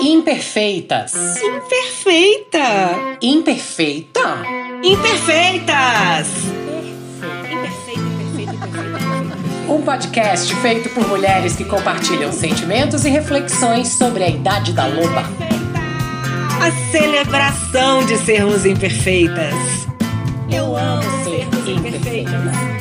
Imperfeitas. Imperfeita. Imperfeita? Imperfeitas. Um podcast feito por mulheres que compartilham sentimentos e reflexões sobre a idade da loba. A celebração de sermos imperfeitas. Eu amo ser imperfeita.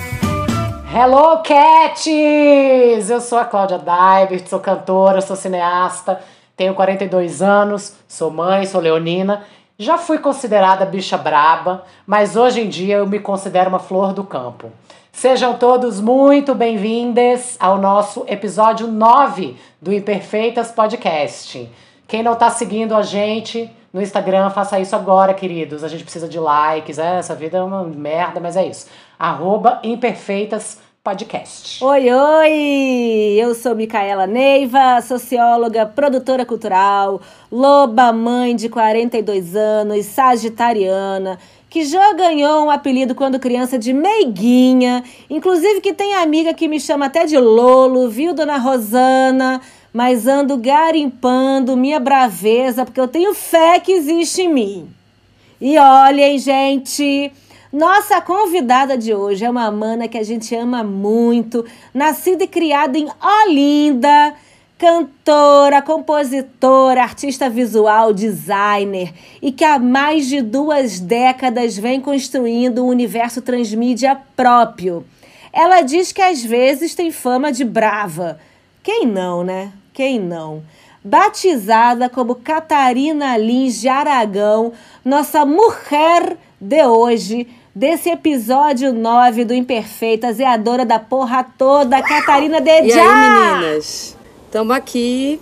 Hello, Cats! Eu sou a Cláudia Daibert, sou cantora, sou cineasta, tenho 42 anos, sou mãe, sou leonina. Já fui considerada bicha braba, mas hoje em dia eu me considero uma flor do campo. Sejam todos muito bem-vindos ao nosso episódio 9 do Imperfeitas Podcast. Quem não está seguindo a gente no Instagram, faça isso agora, queridos. A gente precisa de likes, é, essa vida é uma merda, mas é isso. Arroba Imperfeitas Podcast. Oi, oi! Eu sou Micaela Neiva, socióloga, produtora cultural, loba mãe de 42 anos, sagitariana, que já ganhou um apelido quando criança de Meiguinha, inclusive que tem amiga que me chama até de Lolo, viu, dona Rosana? Mas ando garimpando minha braveza porque eu tenho fé que existe em mim. E olhem, gente, nossa convidada de hoje é uma mana que a gente ama muito, nascida e criada em Olinda, cantora, compositora, artista visual, designer e que há mais de duas décadas vem construindo um universo transmídia próprio. Ela diz que às vezes tem fama de brava. Quem não, né? Quem não? Batizada como Catarina Lins de Aragão, nossa mulher de hoje, desse episódio 9 do Imperfeitas, é a dona da porra toda, Catarina Dejá. E aí, meninas? Estamos aqui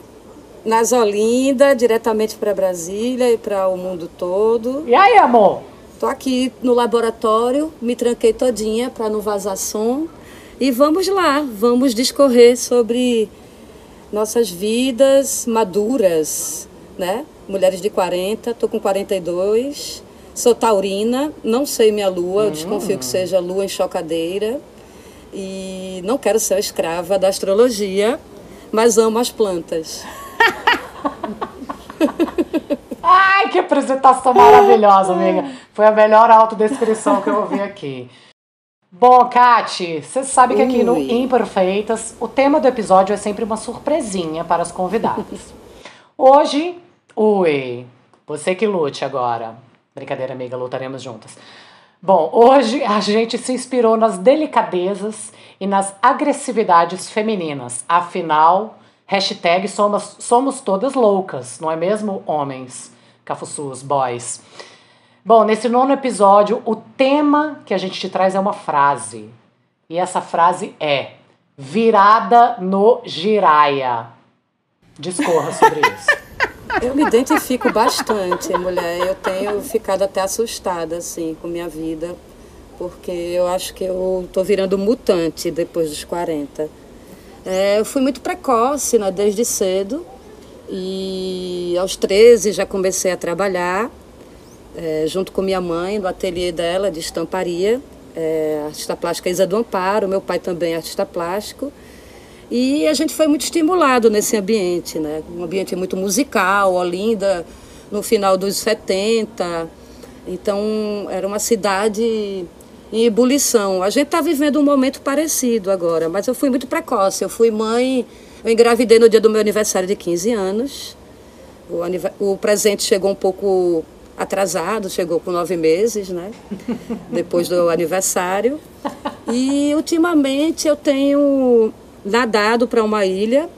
nas Olinda, diretamente para Brasília e para o mundo todo. E aí, amor? Tô aqui no laboratório, me tranquei todinha para não vazar som. E vamos lá, vamos discorrer sobre nossas vidas maduras, né? Mulheres de 40, tô com 42 Sou taurina, não sei minha lua, hum. desconfio que seja lua em chocadeira. E não quero ser escrava da astrologia, mas amo as plantas. Ai, que apresentação maravilhosa, amiga. Foi a melhor autodescrição que eu ouvi aqui. Bom, Kati, você sabe que aqui Ui. no Imperfeitas o tema do episódio é sempre uma surpresinha para as convidadas. Hoje, ui, você que lute agora. Brincadeira, amiga, lutaremos juntas. Bom, hoje a gente se inspirou nas delicadezas e nas agressividades femininas. Afinal, hashtag somos, somos todas loucas, não é mesmo, homens? Cafuçus, boys. Bom, nesse nono episódio, o tema que a gente te traz é uma frase. E essa frase é virada no giraia. Discorra sobre isso. Eu me identifico bastante, mulher. Eu tenho ficado até assustada, assim, com minha vida, porque eu acho que eu tô virando mutante depois dos 40. É, eu fui muito precoce, né, desde cedo, e aos 13 já comecei a trabalhar, é, junto com minha mãe, no ateliê dela de estamparia, é, artista plástica Isa do Amparo, meu pai também é artista plástico. E a gente foi muito estimulado nesse ambiente, né? Um ambiente muito musical, Olinda, no final dos 70. Então, era uma cidade em ebulição. A gente está vivendo um momento parecido agora, mas eu fui muito precoce. Eu fui mãe, eu engravidei no dia do meu aniversário de 15 anos. O, o presente chegou um pouco atrasado, chegou com nove meses, né? Depois do aniversário. E ultimamente eu tenho nadado para uma ilha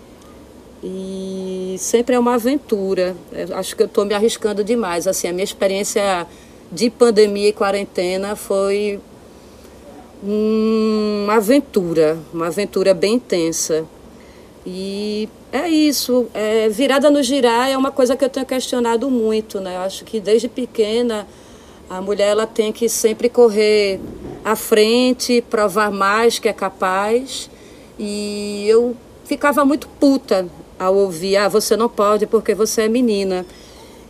e sempre é uma aventura. Eu acho que eu estou me arriscando demais. Assim, a minha experiência de pandemia e quarentena foi uma aventura, uma aventura bem intensa. E é isso. É, virada no girar é uma coisa que eu tenho questionado muito, né? Eu acho que desde pequena a mulher ela tem que sempre correr à frente, provar mais que é capaz e eu ficava muito puta ao ouvir, ah, você não pode porque você é menina.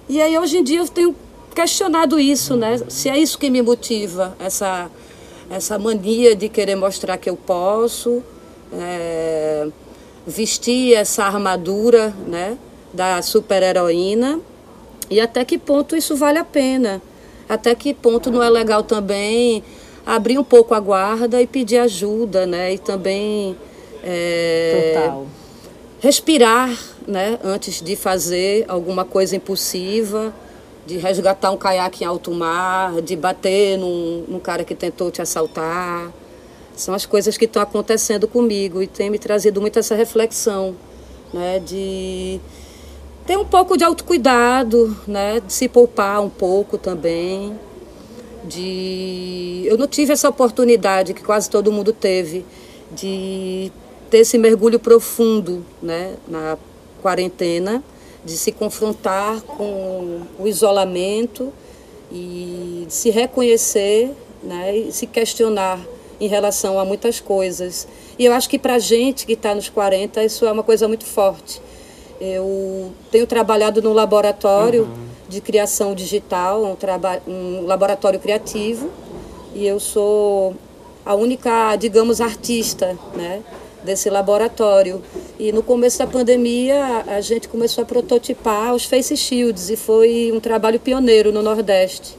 E aí hoje em dia eu tenho questionado isso, né? Se é isso que me motiva, essa, essa mania de querer mostrar que eu posso, é, vestir essa armadura, né? da super-heroína e até que ponto isso vale a pena. Até que ponto não é legal também abrir um pouco a guarda e pedir ajuda, né? E também é, Total. respirar, né? Antes de fazer alguma coisa impulsiva, de resgatar um caiaque em alto mar, de bater num, num cara que tentou te assaltar. São as coisas que estão acontecendo comigo e tem me trazido muito essa reflexão, né? De ter um pouco de autocuidado, né? De se poupar um pouco também. De eu não tive essa oportunidade que quase todo mundo teve de ter esse mergulho profundo, né, na quarentena, de se confrontar com o isolamento e de se reconhecer, né, e se questionar em relação a muitas coisas. E eu acho que para a gente que está nos 40, isso é uma coisa muito forte. Eu tenho trabalhado no laboratório uhum. de criação digital, um, um laboratório criativo, e eu sou a única, digamos, artista né, desse laboratório. E no começo da pandemia, a gente começou a prototipar os face shields, e foi um trabalho pioneiro no Nordeste.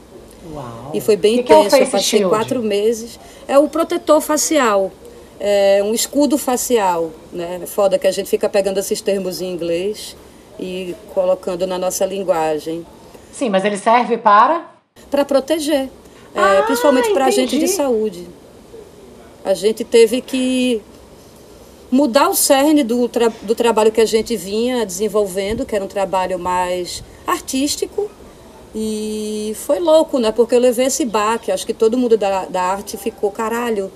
Uau. E foi bem que intenso. Que é eu passei shield? quatro meses. É o protetor facial é, um escudo facial. Né? É foda que a gente fica pegando esses termos em inglês e colocando na nossa linguagem. Sim, mas ele serve para? Para proteger, ah, é, principalmente para a gente de saúde. A gente teve que mudar o cerne do, tra do trabalho que a gente vinha desenvolvendo, que era um trabalho mais artístico. E foi louco, né? Porque eu levei esse baque. Acho que todo mundo da, da arte ficou, caralho,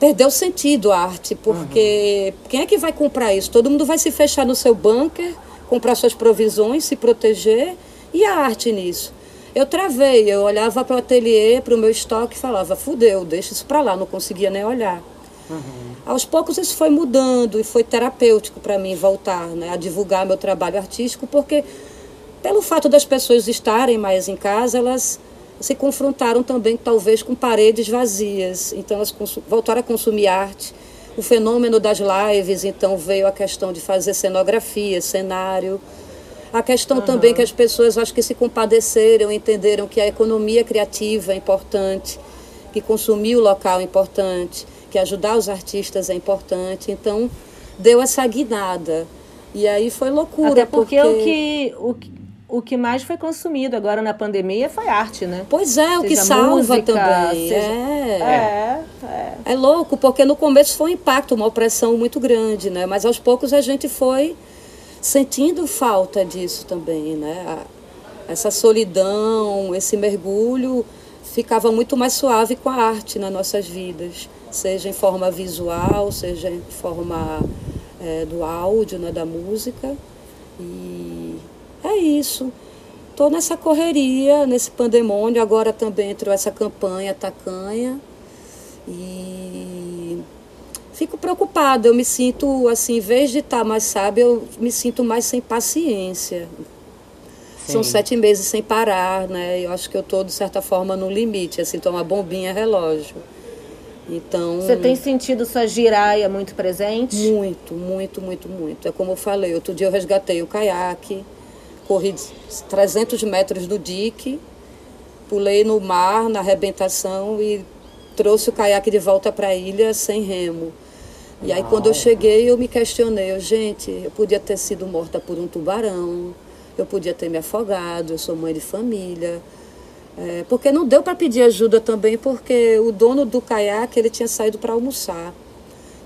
perdeu sentido a arte, porque uhum. quem é que vai comprar isso? Todo mundo vai se fechar no seu bunker, comprar suas provisões, se proteger, e a arte nisso? Eu travei, eu olhava para o ateliê, para o meu estoque e falava, fudeu, deixa isso para lá, não conseguia nem olhar. Uhum. Aos poucos isso foi mudando e foi terapêutico para mim voltar né, a divulgar meu trabalho artístico, porque pelo fato das pessoas estarem mais em casa, elas se confrontaram também, talvez, com paredes vazias. Então, elas voltaram a consumir arte. O fenômeno das lives, então, veio a questão de fazer cenografia, cenário. A questão uhum. também que as pessoas, acho que se compadeceram, entenderam que a economia criativa é importante, que consumir o local é importante, que ajudar os artistas é importante. Então, deu essa guinada. E aí foi loucura. Até porque, porque... o que... O que o que mais foi consumido agora na pandemia foi arte, né? Pois é, seja o que salva música, também. Seja... É. É, é. é louco, porque no começo foi um impacto, uma opressão muito grande, né? Mas aos poucos a gente foi sentindo falta disso também, né? Essa solidão, esse mergulho ficava muito mais suave com a arte nas nossas vidas, seja em forma visual, seja em forma é, do áudio, né, da música. E é isso. Estou nessa correria, nesse pandemônio. Agora também entrou essa campanha tacanha. E fico preocupada. Eu me sinto, assim, em vez de estar tá mais sábia, eu me sinto mais sem paciência. Sim. São sete meses sem parar, né? Eu acho que eu estou, de certa forma, no limite, assim, tomar bombinha relógio. Então. Você tem sentido sua giraia muito presente? Muito, muito, muito, muito. É como eu falei, outro dia eu resgatei o caiaque corri 300 metros do dique, pulei no mar na arrebentação e trouxe o caiaque de volta para a ilha sem remo. E aí quando eu cheguei eu me questionei, eu, gente, eu podia ter sido morta por um tubarão, eu podia ter me afogado, eu sou mãe de família. É, porque não deu para pedir ajuda também, porque o dono do caiaque ele tinha saído para almoçar.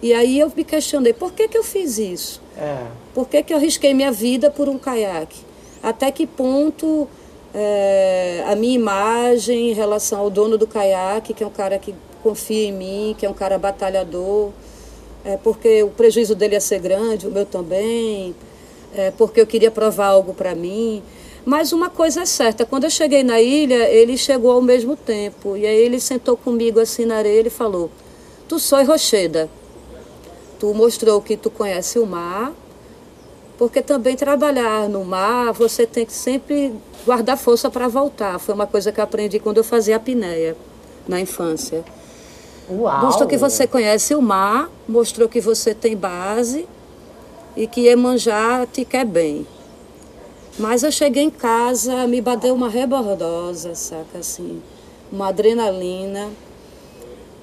E aí eu me questionei, por que, que eu fiz isso? É. Por que, que eu arrisquei minha vida por um caiaque? até que ponto é, a minha imagem em relação ao dono do caiaque, que é um cara que confia em mim, que é um cara batalhador, é, porque o prejuízo dele ia ser grande, o meu também, é, porque eu queria provar algo para mim. Mas uma coisa é certa, quando eu cheguei na ilha, ele chegou ao mesmo tempo. E aí ele sentou comigo assim na areia e falou, tu sou rocheda. Tu mostrou que tu conhece o mar, porque também trabalhar no mar, você tem que sempre guardar força para voltar. Foi uma coisa que eu aprendi quando eu fazia a apneia na infância. Uau. Mostrou que você conhece o mar, mostrou que você tem base e que Iemanjá te quer bem. Mas eu cheguei em casa, me bateu uma rebordosa, saca assim, uma adrenalina.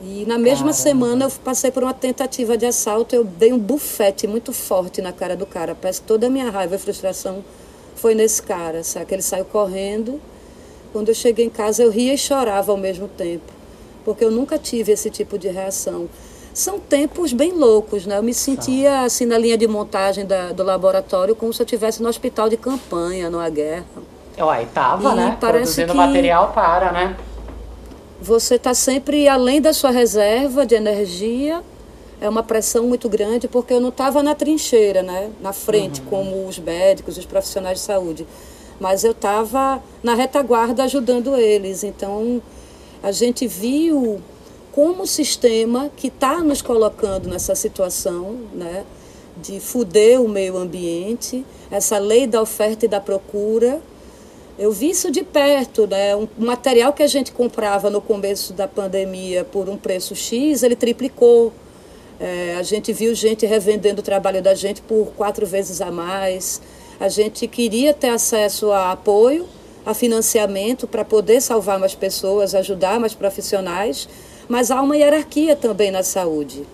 E na mesma Caramba. semana eu passei por uma tentativa de assalto, eu dei um bufete muito forte na cara do cara. Parece que toda a minha raiva e frustração foi nesse cara, saca? Ele saiu correndo. Quando eu cheguei em casa, eu ria e chorava ao mesmo tempo, porque eu nunca tive esse tipo de reação são tempos bem loucos, né? Eu me sentia assim na linha de montagem da, do laboratório como se eu estivesse no hospital de campanha, numa guerra. Uai, tava, e né? Produzindo material para, né? Você está sempre além da sua reserva de energia. É uma pressão muito grande porque eu não estava na trincheira, né? Na frente, uhum. como os médicos, os profissionais de saúde. Mas eu estava na retaguarda ajudando eles. Então, a gente viu como sistema que está nos colocando nessa situação, né, de fuder o meio ambiente, essa lei da oferta e da procura. Eu vi isso de perto, né? Um material que a gente comprava no começo da pandemia por um preço X, ele triplicou. É, a gente viu gente revendendo o trabalho da gente por quatro vezes a mais. A gente queria ter acesso a apoio, a financiamento para poder salvar mais pessoas, ajudar mais profissionais mas há uma hierarquia também na saúde.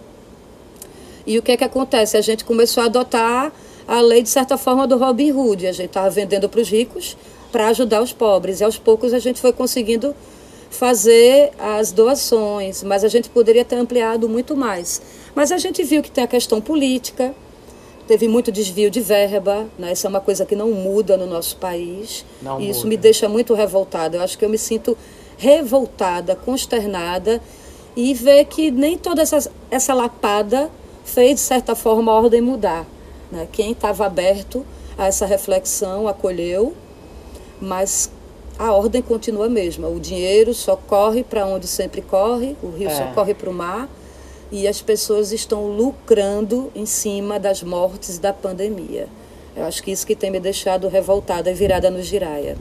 E o que é que acontece? A gente começou a adotar a lei, de certa forma, do Robin Hood. A gente estava vendendo para os ricos para ajudar os pobres. E aos poucos a gente foi conseguindo fazer as doações, mas a gente poderia ter ampliado muito mais. Mas a gente viu que tem a questão política, teve muito desvio de verba, né? isso é uma coisa que não muda no nosso país. Não e isso muda. me deixa muito revoltada. Eu acho que eu me sinto revoltada, consternada e ver que nem toda essa, essa lapada fez, de certa forma, a ordem mudar. Né? Quem estava aberto a essa reflexão acolheu, mas a ordem continua a mesma. O dinheiro só corre para onde sempre corre, o rio é. só corre para o mar, e as pessoas estão lucrando em cima das mortes da pandemia. Eu acho que isso que tem me deixado revoltada e virada no giraia.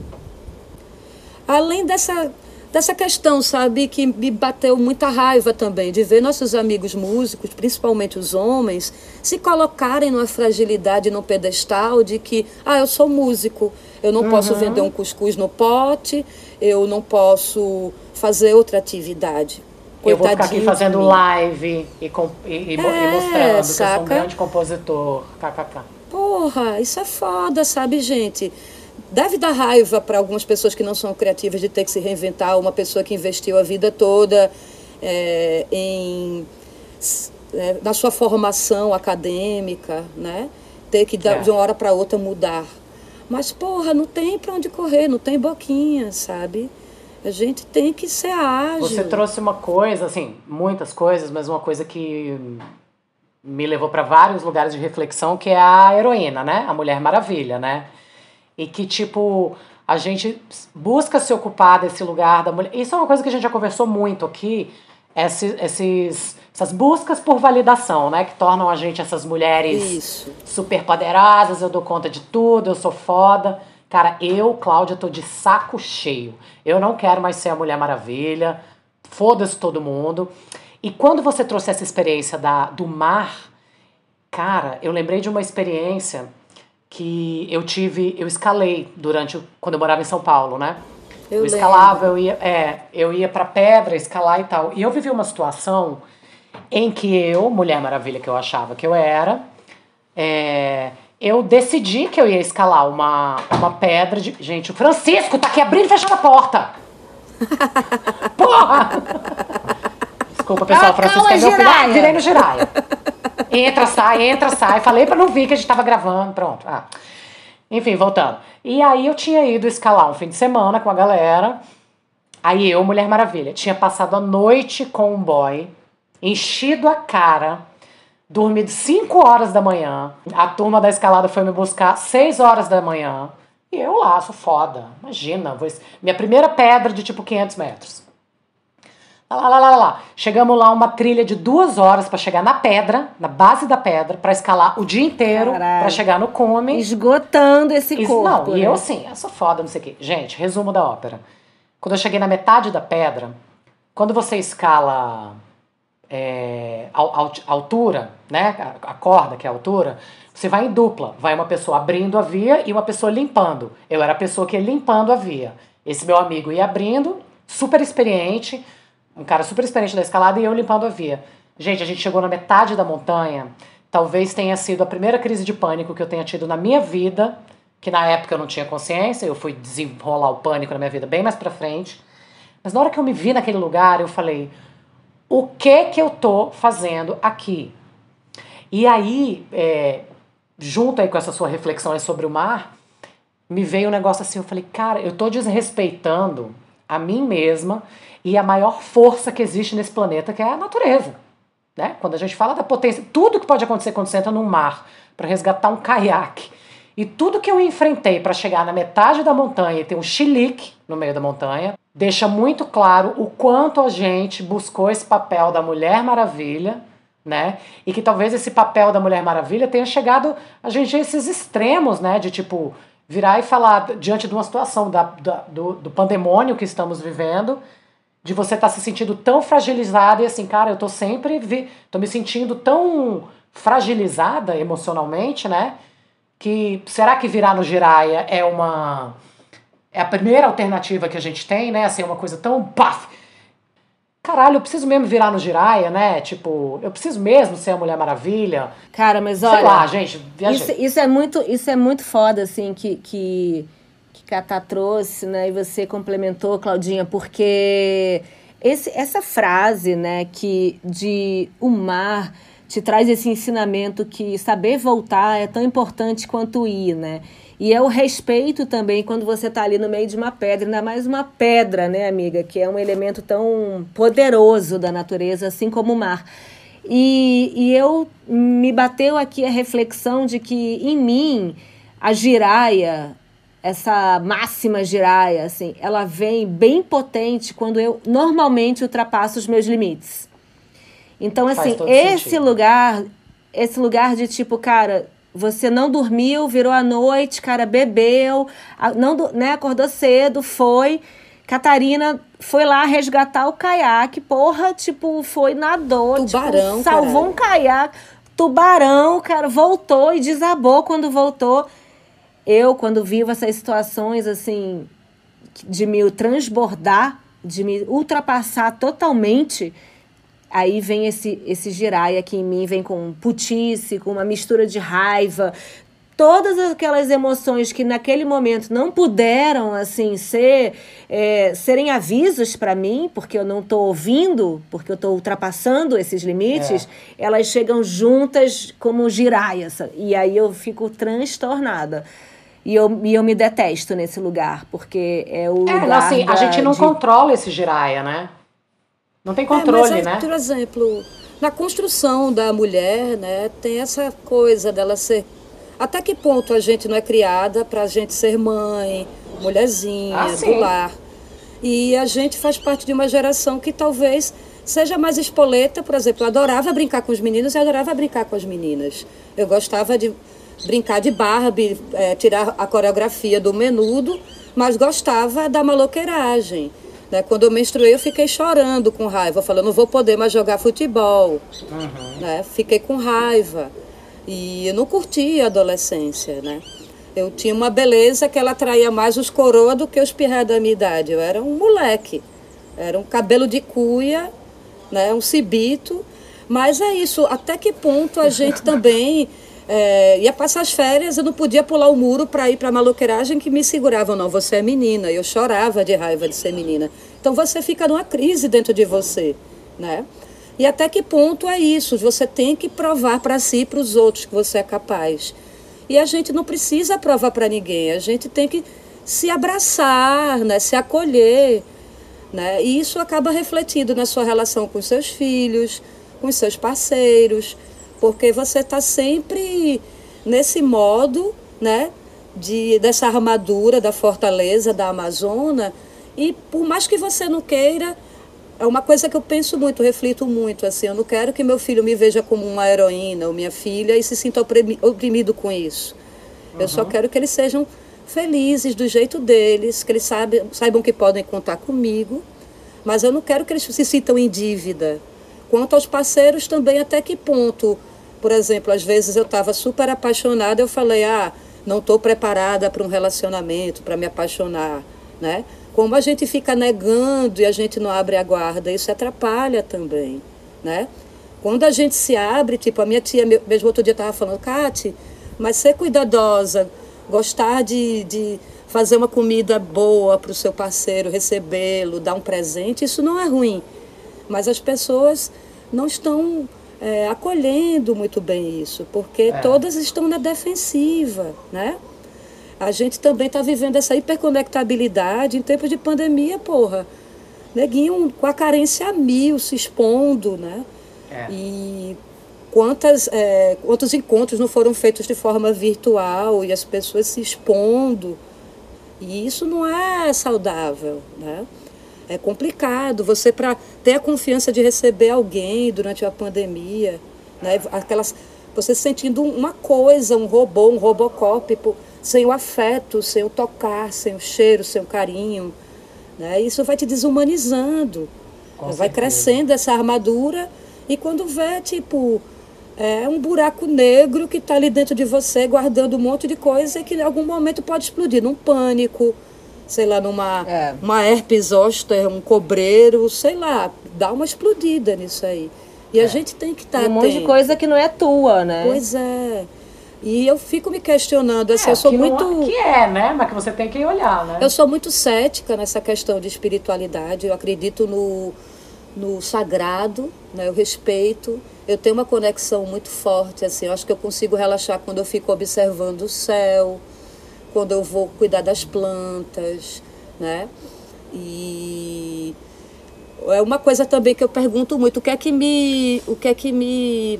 Além dessa dessa questão, sabe, que me bateu muita raiva também, de ver nossos amigos músicos, principalmente os homens, se colocarem numa fragilidade, num pedestal de que, ah, eu sou músico, eu não uhum. posso vender um cuscuz no pote, eu não posso fazer outra atividade. Eu vou ficar aqui fazendo live e, com, e, e, é, e mostrando saca? que eu sou um grande compositor. KKK. Porra, isso é foda, sabe, gente? Deve dar raiva para algumas pessoas que não são criativas de ter que se reinventar, uma pessoa que investiu a vida toda é, em, é, na sua formação acadêmica, né? ter que é. de uma hora para outra mudar. Mas, porra, não tem para onde correr, não tem boquinha, sabe? A gente tem que ser ágil. Você trouxe uma coisa, assim, muitas coisas, mas uma coisa que me levou para vários lugares de reflexão, que é a heroína, né? A Mulher Maravilha, né? E que, tipo, a gente busca se ocupar desse lugar da mulher. Isso é uma coisa que a gente já conversou muito aqui, esses, esses, essas buscas por validação, né? Que tornam a gente essas mulheres Isso. super poderosas, eu dou conta de tudo, eu sou foda. Cara, eu, Cláudia, tô de saco cheio. Eu não quero mais ser a Mulher Maravilha. Foda-se todo mundo. E quando você trouxe essa experiência da, do mar, cara, eu lembrei de uma experiência que eu tive, eu escalei durante quando eu morava em São Paulo, né? Eu, eu escalava, eu ia, é, eu ia para pedra escalar e tal. E eu vivi uma situação em que eu, Mulher Maravilha que eu achava que eu era, é, eu decidi que eu ia escalar uma, uma pedra de. Gente, o Francisco tá aqui abrindo e fechando a porta! Porra! Desculpa, pessoal, o Francisco é meu filho. Ah, virei no giraia. Entra, sai, entra, sai. Falei pra não vir que a gente tava gravando. Pronto. Ah. Enfim, voltando. E aí eu tinha ido escalar um fim de semana com a galera. Aí eu, Mulher Maravilha, tinha passado a noite com um boy, enchido a cara, dormido 5 horas da manhã. A turma da escalada foi me buscar 6 horas da manhã. E eu lá, sou foda. Imagina, vou... minha primeira pedra de tipo 500 metros. Lá, lá, lá, lá. Chegamos lá uma trilha de duas horas para chegar na pedra, na base da pedra, para escalar o dia inteiro, para chegar no cume. Esgotando esse corpo. Não, né? e eu assim, eu sou foda, não sei o quê. Gente, resumo da ópera. Quando eu cheguei na metade da pedra, quando você escala é, a, a, a altura, né? A, a corda, que é a altura, você vai em dupla. Vai uma pessoa abrindo a via e uma pessoa limpando. Eu era a pessoa que ia limpando a via. Esse meu amigo ia abrindo, super experiente, um cara super experiente da escalada, e eu limpando a via. Gente, a gente chegou na metade da montanha. Talvez tenha sido a primeira crise de pânico que eu tenha tido na minha vida, que na época eu não tinha consciência, eu fui desenrolar o pânico na minha vida bem mais pra frente. Mas na hora que eu me vi naquele lugar, eu falei: o que que eu tô fazendo aqui? E aí, é, junto aí com essa sua reflexão sobre o mar, me veio um negócio assim, eu falei, cara, eu tô desrespeitando a mim mesma e a maior força que existe nesse planeta, que é a natureza. Né? Quando a gente fala da potência, tudo que pode acontecer quando você entra no mar para resgatar um caiaque, e tudo que eu enfrentei para chegar na metade da montanha e ter um chilique no meio da montanha, deixa muito claro o quanto a gente buscou esse papel da Mulher Maravilha, né? E que talvez esse papel da Mulher Maravilha tenha chegado a gente a esses extremos, né? De tipo, virar e falar diante de uma situação da, da do, do pandemônio que estamos vivendo, de você estar tá se sentindo tão fragilizada e assim, cara, eu tô sempre, vi, tô me sentindo tão fragilizada emocionalmente, né? Que será que virar no Jiraya é uma é a primeira alternativa que a gente tem, né? Assim, uma coisa tão paf. Caralho, eu preciso mesmo virar no Jiraya, né? Tipo, eu preciso mesmo ser a Mulher Maravilha. Cara, mas olha. Sei lá, gente, Isso, isso, é muito, isso é muito foda, assim, que, que Catá trouxe, né? E você complementou, Claudinha, porque esse, essa frase, né, que de o mar te traz esse ensinamento que saber voltar é tão importante quanto ir, né? E é o respeito também quando você está ali no meio de uma pedra, ainda mais uma pedra, né, amiga? Que é um elemento tão poderoso da natureza, assim como o mar. E, e eu me bateu aqui a reflexão de que em mim a giraia, essa máxima giraia, assim, ela vem bem potente quando eu normalmente ultrapasso os meus limites. Então, assim, esse sentido. lugar, esse lugar de tipo, cara, você não dormiu, virou a noite, cara, bebeu, não, né, acordou cedo, foi. Catarina foi lá resgatar o caiaque, porra, tipo, foi nadou, tipo, Tubarão, tipo, salvou caralho. um caiaque. Tubarão, cara, voltou e desabou quando voltou. Eu, quando vivo essas situações, assim, de me transbordar, de me ultrapassar totalmente, Aí vem esse, esse giraia aqui em mim, vem com putice, com uma mistura de raiva, todas aquelas emoções que naquele momento não puderam assim ser é, serem avisos para mim porque eu não estou ouvindo porque eu estou ultrapassando esses limites é. elas chegam juntas como giraia e aí eu fico transtornada e eu, e eu me detesto nesse lugar porque é o é, lugar assim, da, a gente não de... controla esse giraia né não tem controle, é, mas, né? Por exemplo, na construção da mulher, né, tem essa coisa dela ser. Até que ponto a gente não é criada para a gente ser mãe, mulherzinha, ah, do lar? E a gente faz parte de uma geração que talvez seja mais espoleta, por exemplo, eu adorava brincar com os meninos e adorava brincar com as meninas. Eu gostava de brincar de Barbie, é, tirar a coreografia do menudo, mas gostava da maloqueiragem. Né? Quando eu menstruei, eu fiquei chorando com raiva, falando, não vou poder mais jogar futebol. Uhum. Né? Fiquei com raiva. E eu não curti a adolescência, né? Eu tinha uma beleza que ela atraía mais os coroa do que os pirré da minha idade. Eu era um moleque. Era um cabelo de cuia, né? um cibito. Mas é isso, até que ponto a gente também é, ia passar as férias, eu não podia pular o muro para ir para a maloqueiragem que me seguravam. Não, você é menina. Eu chorava de raiva de ser menina. Então você fica numa crise dentro de você, né? E até que ponto é isso? Você tem que provar para si e para os outros que você é capaz. E a gente não precisa provar para ninguém. A gente tem que se abraçar, né? se acolher. Né? E isso acaba refletindo na sua relação com seus filhos, com seus parceiros porque você está sempre nesse modo, né, de, dessa armadura da fortaleza da Amazônia, e por mais que você não queira, é uma coisa que eu penso muito, reflito muito, assim, eu não quero que meu filho me veja como uma heroína ou minha filha e se sinta oprimido com isso. Uhum. Eu só quero que eles sejam felizes do jeito deles, que eles saibam, saibam que podem contar comigo, mas eu não quero que eles se sintam em dívida Quanto aos parceiros também, até que ponto? Por exemplo, às vezes eu estava super apaixonada, eu falei, ah, não estou preparada para um relacionamento, para me apaixonar, né? Como a gente fica negando e a gente não abre a guarda, isso atrapalha também, né? Quando a gente se abre, tipo, a minha tia, mesmo outro dia estava falando, Kate, mas ser cuidadosa, gostar de, de fazer uma comida boa para o seu parceiro, recebê-lo, dar um presente, isso não é ruim. Mas as pessoas não estão é, acolhendo muito bem isso, porque é. todas estão na defensiva, né? A gente também está vivendo essa hiperconectabilidade em tempos de pandemia, porra. Neguinho com a carência a mil, se expondo, né? É. E quantas, é, quantos encontros não foram feitos de forma virtual e as pessoas se expondo. E isso não é saudável, né? É complicado você para ter a confiança de receber alguém durante a pandemia, né? Aquelas você sentindo uma coisa, um robô, um robocop, sem o afeto, sem o tocar, sem o cheiro, sem o carinho, né? Isso vai te desumanizando. Com vai certeza. crescendo essa armadura e quando vê, tipo, é um buraco negro que está ali dentro de você, guardando um monte de coisa que em algum momento pode explodir num pânico, sei lá, numa é. uma herpes zoster, um cobreiro, sei lá, dá uma explodida nisso aí. E é. a gente tem que estar tá Um monte de coisa que não é tua, né? Pois é. E eu fico me questionando, assim, é, eu sou que muito. Não, que é, né? Mas que você tem que olhar, né? Eu sou muito cética nessa questão de espiritualidade. Eu acredito no, no sagrado, né? Eu respeito. Eu tenho uma conexão muito forte, assim. Eu acho que eu consigo relaxar quando eu fico observando o céu, quando eu vou cuidar das plantas, né? E é uma coisa também que eu pergunto muito, o que é que me, o que é que me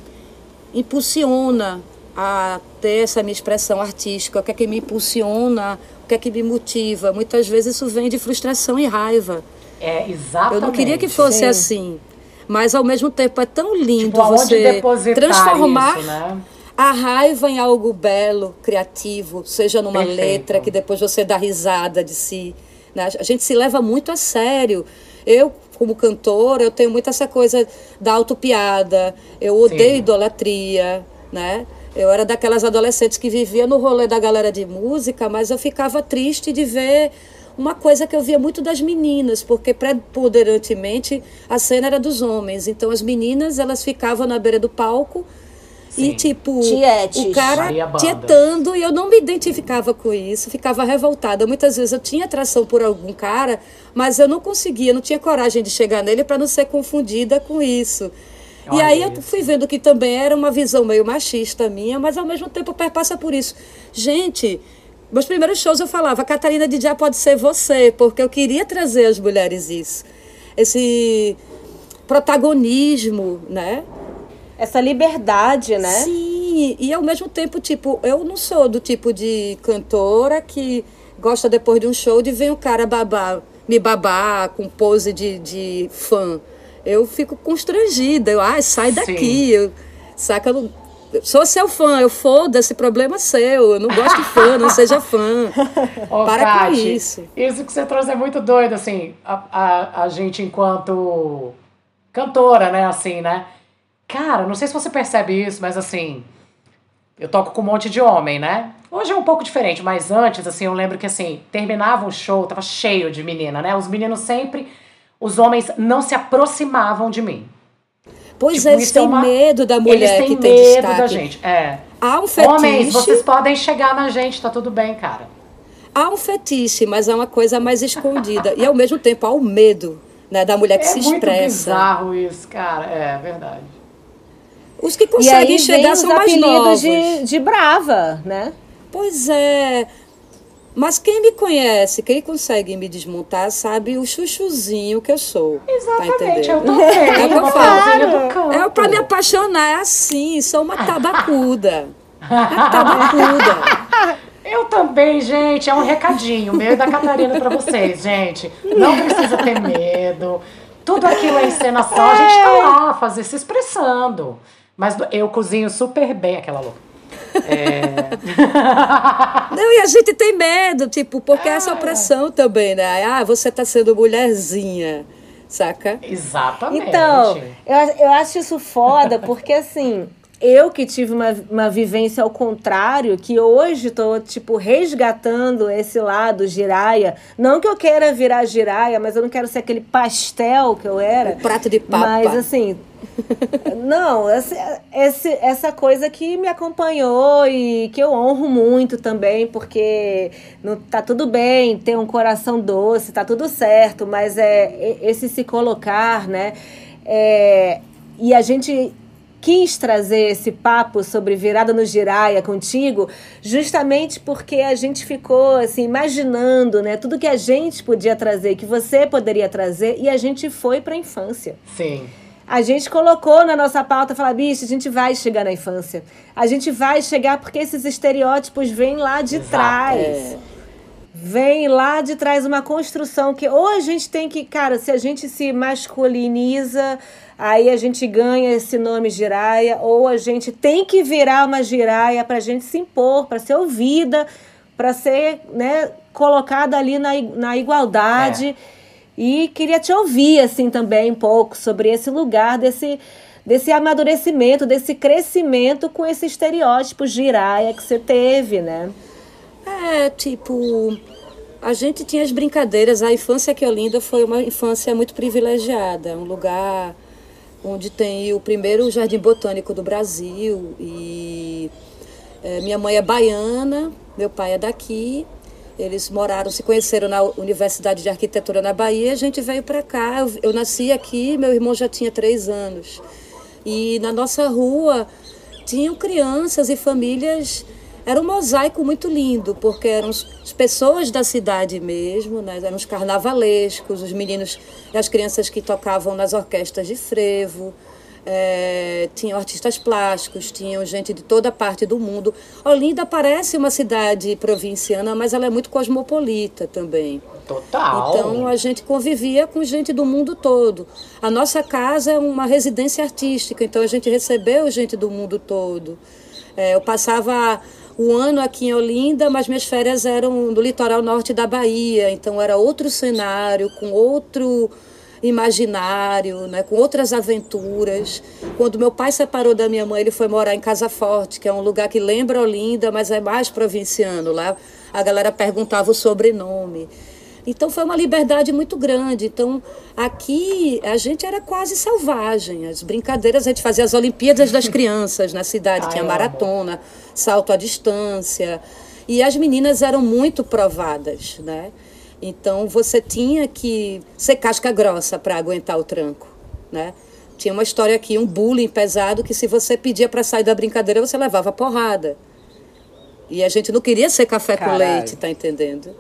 impulsiona a ter essa minha expressão artística, o que é que me impulsiona, o que é que me motiva. Muitas vezes isso vem de frustração e raiva. É, exatamente. Eu não queria que fosse Sim. assim. Mas ao mesmo tempo é tão lindo tipo, você transformar isso, né? A raiva em algo belo, criativo, seja numa Perfeito. letra que depois você dá risada de si. Né? A gente se leva muito a sério. Eu, como cantora, eu tenho muito essa coisa da autopiada. Eu odeio Sim. idolatria, né? Eu era daquelas adolescentes que vivia no rolê da galera de música, mas eu ficava triste de ver uma coisa que eu via muito das meninas, porque preponderantemente a cena era dos homens. Então as meninas, elas ficavam na beira do palco Sim. E, tipo, Tietes. o cara tietando e eu não me identificava com isso, ficava revoltada. Muitas vezes eu tinha atração por algum cara, mas eu não conseguia, não tinha coragem de chegar nele para não ser confundida com isso. Olha e aí eu fui vendo que também era uma visão meio machista minha, mas ao mesmo tempo perpassa por isso. Gente, meus primeiros shows eu falava, Catarina de Já pode ser você, porque eu queria trazer às mulheres isso. Esse protagonismo, né? Essa liberdade, né? Sim, e ao mesmo tempo, tipo, eu não sou do tipo de cantora que gosta depois de um show de ver o cara babar, me babar com pose de, de fã. Eu fico constrangida, eu, ah, sai daqui, eu, saca, eu sou seu fã, eu foda-se, problema seu, eu não gosto de fã, não seja fã. Ô, Para Kate, com isso. Isso que você trouxe é muito doido, assim, a, a, a gente enquanto cantora, né, assim, né? Cara, não sei se você percebe isso, mas assim, eu toco com um monte de homem, né? Hoje é um pouco diferente, mas antes, assim, eu lembro que assim, terminava o show, tava cheio de menina, né? Os meninos sempre, os homens não se aproximavam de mim. Pois tipo, eles têm é uma... medo da mulher eles têm que tem medo destaque. da gente. É. Há um fetiche. Homens, vocês podem chegar na gente, tá tudo bem, cara. Há um fetiche, mas é uma coisa mais escondida. e ao mesmo tempo há o medo né, da mulher que é se expressa. É muito bizarro isso, cara. É verdade. Os que conseguem chegar são mais novos. De, de brava, né? Pois é. Mas quem me conhece, quem consegue me desmontar, sabe o chuchuzinho que eu sou. Tá Exatamente, tá eu também. É o que eu falo. É pra me apaixonar, é assim, sou uma tabacuda. Uma tabacuda. Eu também, gente. É um recadinho meu da Catarina para vocês, gente. Não precisa ter medo. Tudo aquilo é encenação. A gente tá lá, fazer se expressando. Mas eu cozinho super bem aquela louca. É... Não, e a gente tem medo, tipo, porque ah, essa opressão também, né? Ah, você tá sendo mulherzinha. saca? Exatamente. Então, eu, eu acho isso foda, porque assim, eu que tive uma, uma vivência ao contrário, que hoje tô, tipo, resgatando esse lado giraia. Não que eu queira virar giraia, mas eu não quero ser aquele pastel que eu era. O prato de papa. Mas, assim, não, esse, esse, essa coisa que me acompanhou e que eu honro muito também, porque não, tá tudo bem ter um coração doce, tá tudo certo, mas é esse se colocar, né? É, e a gente quis trazer esse papo sobre virada no giraia contigo, justamente porque a gente ficou assim imaginando, né, tudo que a gente podia trazer, que você poderia trazer, e a gente foi para a infância. Sim. A gente colocou na nossa pauta, falar, bicho, a gente vai chegar na infância. A gente vai chegar porque esses estereótipos vêm lá de Exato, trás. é. Vem lá de trás uma construção que ou a gente tem que, cara, se a gente se masculiniza, aí a gente ganha esse nome giraia, ou a gente tem que virar uma giraia para a gente se impor, para ser ouvida, para ser né, colocada ali na, na igualdade. E queria te ouvir assim também um pouco sobre esse lugar desse desse amadurecimento, desse crescimento com esse estereótipo giraia que você teve, né? É, tipo, a gente tinha as brincadeiras. A infância que Olinda foi uma infância muito privilegiada, um lugar onde tem o primeiro jardim botânico do Brasil e é, minha mãe é baiana, meu pai é daqui. Eles moraram, se conheceram na Universidade de Arquitetura na Bahia. A gente veio para cá. Eu, eu nasci aqui, meu irmão já tinha três anos. E na nossa rua tinham crianças e famílias era um mosaico muito lindo, porque eram as pessoas da cidade mesmo, né? eram os carnavalescos, os meninos e as crianças que tocavam nas orquestras de frevo, é, tinham artistas plásticos, tinham gente de toda parte do mundo. Olinda parece uma cidade provinciana, mas ela é muito cosmopolita também. Total. Então a gente convivia com gente do mundo todo. A nossa casa é uma residência artística, então a gente recebeu gente do mundo todo. É, eu passava o ano aqui em Olinda, mas minhas férias eram no litoral norte da Bahia, então era outro cenário, com outro imaginário, né, com outras aventuras. Quando meu pai separou da minha mãe, ele foi morar em Casa Forte, que é um lugar que lembra Olinda, mas é mais provinciano. Lá a galera perguntava o sobrenome. Então foi uma liberdade muito grande. Então aqui a gente era quase selvagem. As brincadeiras, a gente fazia as Olimpíadas das Crianças na cidade, Ai, tinha maratona, salto à distância. E as meninas eram muito provadas, né? Então você tinha que ser casca grossa para aguentar o tranco, né? Tinha uma história aqui, um bullying pesado que se você pedia para sair da brincadeira, você levava porrada. E a gente não queria ser café com Caralho. leite, tá entendendo?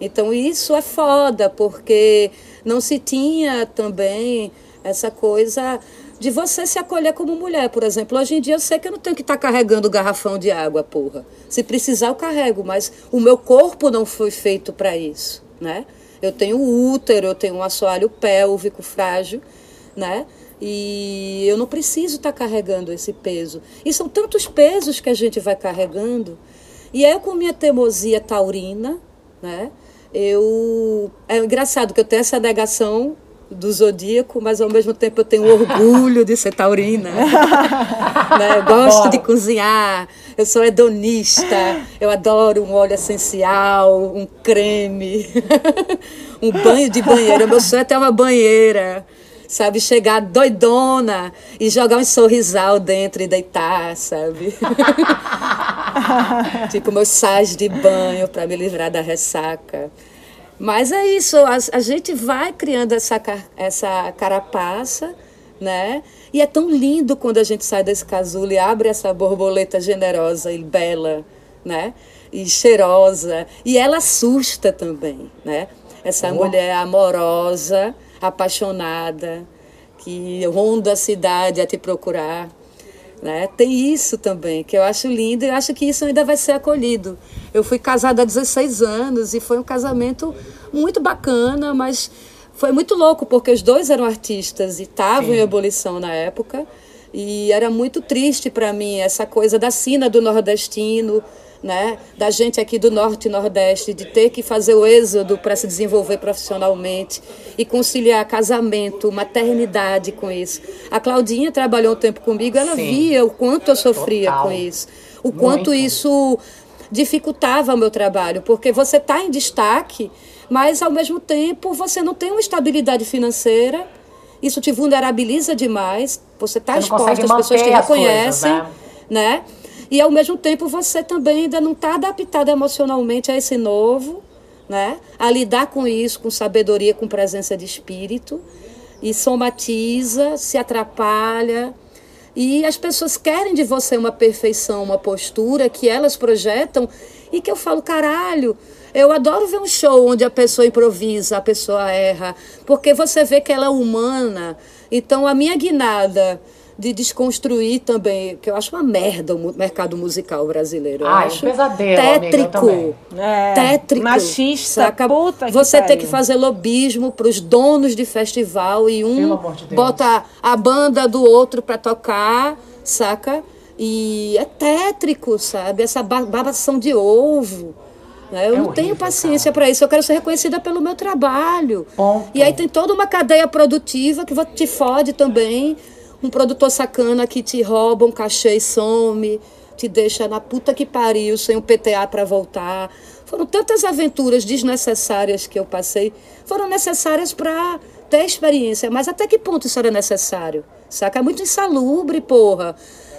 Então isso é foda, porque não se tinha também essa coisa de você se acolher como mulher, por exemplo. Hoje em dia eu sei que eu não tenho que estar carregando garrafão de água, porra. Se precisar eu carrego, mas o meu corpo não foi feito para isso, né? Eu tenho útero, eu tenho um assoalho pélvico frágil, né? E eu não preciso estar carregando esse peso. E são tantos pesos que a gente vai carregando. E eu, com minha teimosia taurina, né? Eu. É engraçado que eu tenho essa negação do zodíaco, mas ao mesmo tempo eu tenho orgulho de ser taurina. né? Eu gosto de cozinhar, eu sou hedonista, eu adoro um óleo essencial, um creme, um banho de banheira. Meu sonho é ter uma banheira, sabe? Chegar doidona e jogar um sorrisal dentro e deitar, sabe? tipo meus sais de banho para me livrar da ressaca. Mas é isso, a, a gente vai criando essa, essa carapaça, né? E é tão lindo quando a gente sai desse casulo e abre essa borboleta generosa e bela, né? E cheirosa. E ela assusta também, né? Essa mulher amorosa, apaixonada, que ronda a cidade a te procurar. Né? Tem isso também, que eu acho lindo e acho que isso ainda vai ser acolhido. Eu fui casada há 16 anos e foi um casamento muito bacana, mas foi muito louco, porque os dois eram artistas e estavam em ebulição na época. E era muito triste para mim essa coisa da sina do nordestino, né, da gente aqui do Norte e Nordeste, de ter que fazer o êxodo para se desenvolver profissionalmente e conciliar casamento, maternidade com isso. A Claudinha trabalhou um tempo comigo, ela Sim. via o quanto eu sofria Total. com isso, o quanto Muito. isso dificultava o meu trabalho, porque você está em destaque, mas ao mesmo tempo você não tem uma estabilidade financeira, isso te vulnerabiliza demais, você está exposto, as pessoas te manter as coisas, reconhecem, né? né? E ao mesmo tempo você também ainda não está adaptado emocionalmente a esse novo, né? A lidar com isso com sabedoria, com presença de espírito e somatiza, se atrapalha. E as pessoas querem de você uma perfeição, uma postura que elas projetam e que eu falo, caralho, eu adoro ver um show onde a pessoa improvisa, a pessoa erra, porque você vê que ela é humana. Então a minha guinada de desconstruir também, que eu acho uma merda o mercado musical brasileiro. Eu Ai, um acho pesadelo, amiga, eu tétrico. também. É, tétrico. machista, saca? puta que Você tem que fazer lobismo para os donos de festival e um de bota a banda do outro para tocar, saca? E é tétrico, sabe? Essa ba- babação de ovo. né? Eu É não horrível, tenho paciência para isso. Eu quero ser reconhecida pelo meu trabalho. Ponto. E aí tem toda uma cadeia produtiva que te fode também. Um produtor sacana que te rouba um cachê e some, te deixa na puta que pariu, sem um PTA para voltar. Foram tantas aventuras desnecessárias que eu passei. Foram necessárias para ter experiência. Mas até que ponto isso era necessário? Saca? É muito insalubre, porra.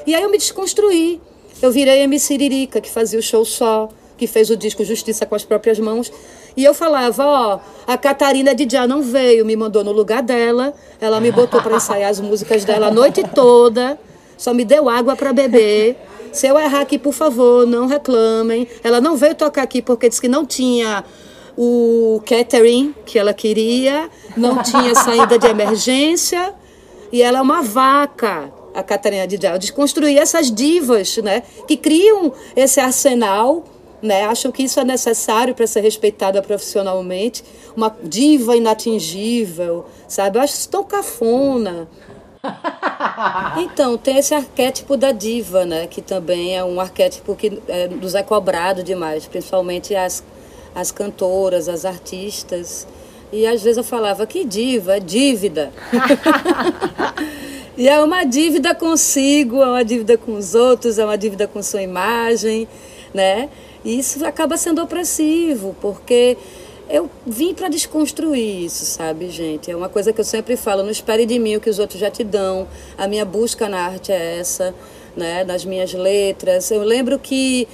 E aí eu me desconstruí. Eu virei MC Siririca, que fazia o show só, que fez o disco Justiça com as próprias mãos. E eu falava, ó, a Catarina de Já não veio, me mandou no lugar dela. Ela me botou para ensaiar as músicas dela a noite toda. Só me deu água para beber. Se eu errar aqui, por favor, não reclamem. Ela não veio tocar aqui porque disse que não tinha o catering que ela queria, não tinha saída de emergência. E ela é uma vaca, a Catarina de. Eu desconstruí essas divas, né? Que criam esse arsenal, né? Acho que isso é necessário para ser respeitada profissionalmente. Uma diva inatingível, sabe? Eu acho isso tão cafona. Então, tem esse arquétipo da diva, né? Que também é um arquétipo que é, nos é cobrado demais, principalmente as, as cantoras, as artistas. E às vezes eu falava, que diva, é dívida. e é uma dívida consigo, é uma dívida com os outros, é uma dívida com sua imagem, né? Isso acaba sendo opressivo, porque eu vim para desconstruir isso, sabe, gente? É uma coisa que eu sempre falo, não espere de mim o que os outros já te dão. A minha busca na arte é essa, né? Nas minhas letras. Eu lembro que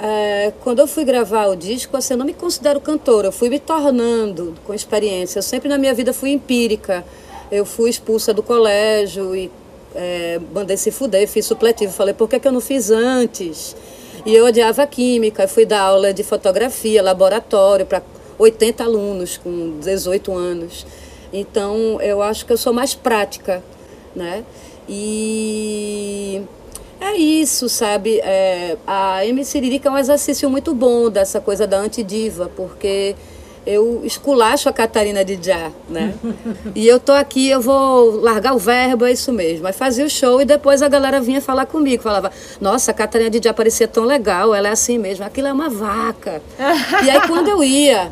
é, quando eu fui gravar o disco, assim, eu não me considero cantora, eu fui me tornando com experiência. Eu sempre na minha vida fui empírica. Eu fui expulsa do colégio e é, mandei se fuder, fiz supletivo. Falei, por que, que eu não fiz antes? E eu odiava química, fui dar aula de fotografia, laboratório, para 80 alunos com 18 anos. Então, eu acho que eu sou mais prática, né? E é isso, sabe? É, a MC Siririca é um exercício muito bom dessa coisa da antidiva, porque eu esculacho a Catarina de Já, né? e eu tô aqui, eu vou largar o verbo, é isso mesmo. Aí fazia o show e depois a galera vinha falar comigo, falava, nossa, a Catarina de Já parecia tão legal, ela é assim mesmo, aquilo é uma vaca. e aí quando eu ia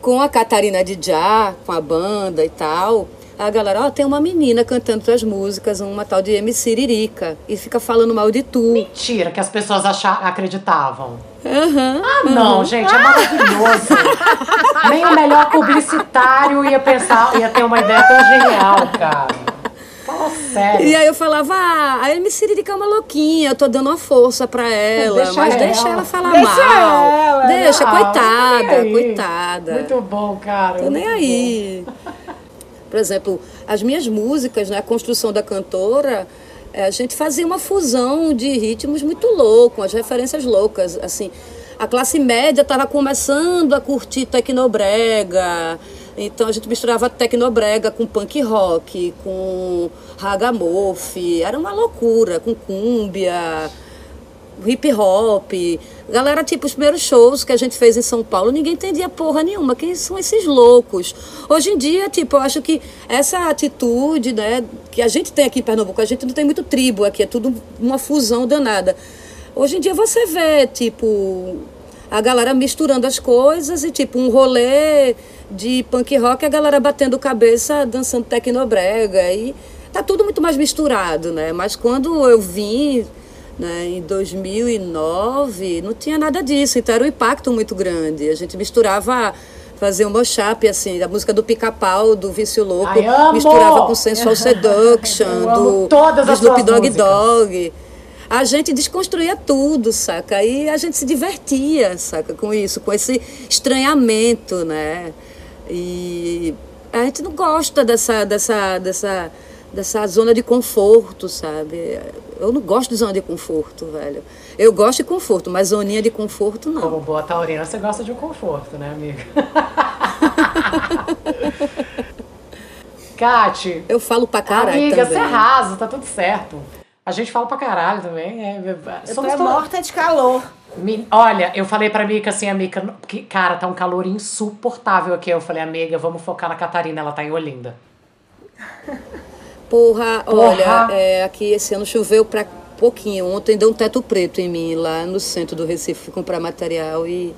com a Catarina de Já, com a banda e tal, a galera, ó, tem uma menina cantando tuas músicas, uma tal de MC Siririca, e fica falando mal de tu. Mentira, que as pessoas achar, acreditavam. Aham. Ah, não, gente, é maravilhoso. Nem o melhor publicitário ia pensar, ia ter uma ideia tão genial, cara. Fala sério. E aí eu falava, ah, a MC Siririca é uma louquinha, eu tô dando uma força pra ela, Deixa mas ela. deixa ela falar Deixa mal. ela, deixa, Ah, coitada, coitada. Muito bom, cara. Tô nem aí. Por exemplo, as minhas músicas, né, a construção da cantora, eh, a gente fazia uma fusão de ritmos muito louco, as referências loucas, assim. A classe média estava começando a curtir tecnobrega, então a gente misturava tecnobrega com punk rock, com ragamuffin, era uma loucura, com cúmbia, hip hop. Galera, tipo, os primeiros shows que a gente fez em São Paulo, ninguém entendia porra nenhuma. Quem são esses loucos? Hoje em dia, tipo, eu acho que essa atitude, né, que a gente tem aqui em Pernambuco, a gente não tem muito tribo aqui, é tudo uma fusão danada. Hoje em dia você vê, tipo, a galera misturando as coisas e tipo um rolê de punk rock, a galera batendo cabeça, dançando tecnobrega e tá tudo muito mais misturado, né? Mas quando eu vim né, em 2009, não tinha nada disso, então era um impacto muito grande. A gente misturava fazer um mashup, assim, da música do Pica-Pau, do Vício Louco, Ai, misturava com Sensual Seduction, do, todas do as Snoop Dogg. Dogg. A gente desconstruía tudo, saca? E a gente se divertia, saca? Com isso, com esse estranhamento, né? E a gente não gosta dessa, dessa, dessa, dessa zona de conforto, sabe? Eu não gosto de zona de conforto, velho. Eu gosto de conforto, mas zoninha de conforto não. Como boa taurina, você gosta de um conforto, né, amiga? Kati, Eu falo pra caralho amiga, também. você arrasa, tá tudo certo. A gente fala pra caralho também. É, é, Eu somos tô morta de calor. Olha, eu falei pra Mica assim, a Mica, que, cara, tá um calor insuportável aqui. Eu falei, amiga, vamos focar na Catarina, ela tá em Olinda. Porra, olha, é, aqui esse ano choveu pra pouquinho. Ontem deu um teto preto em mim, lá no centro do Recife, fui comprar material e.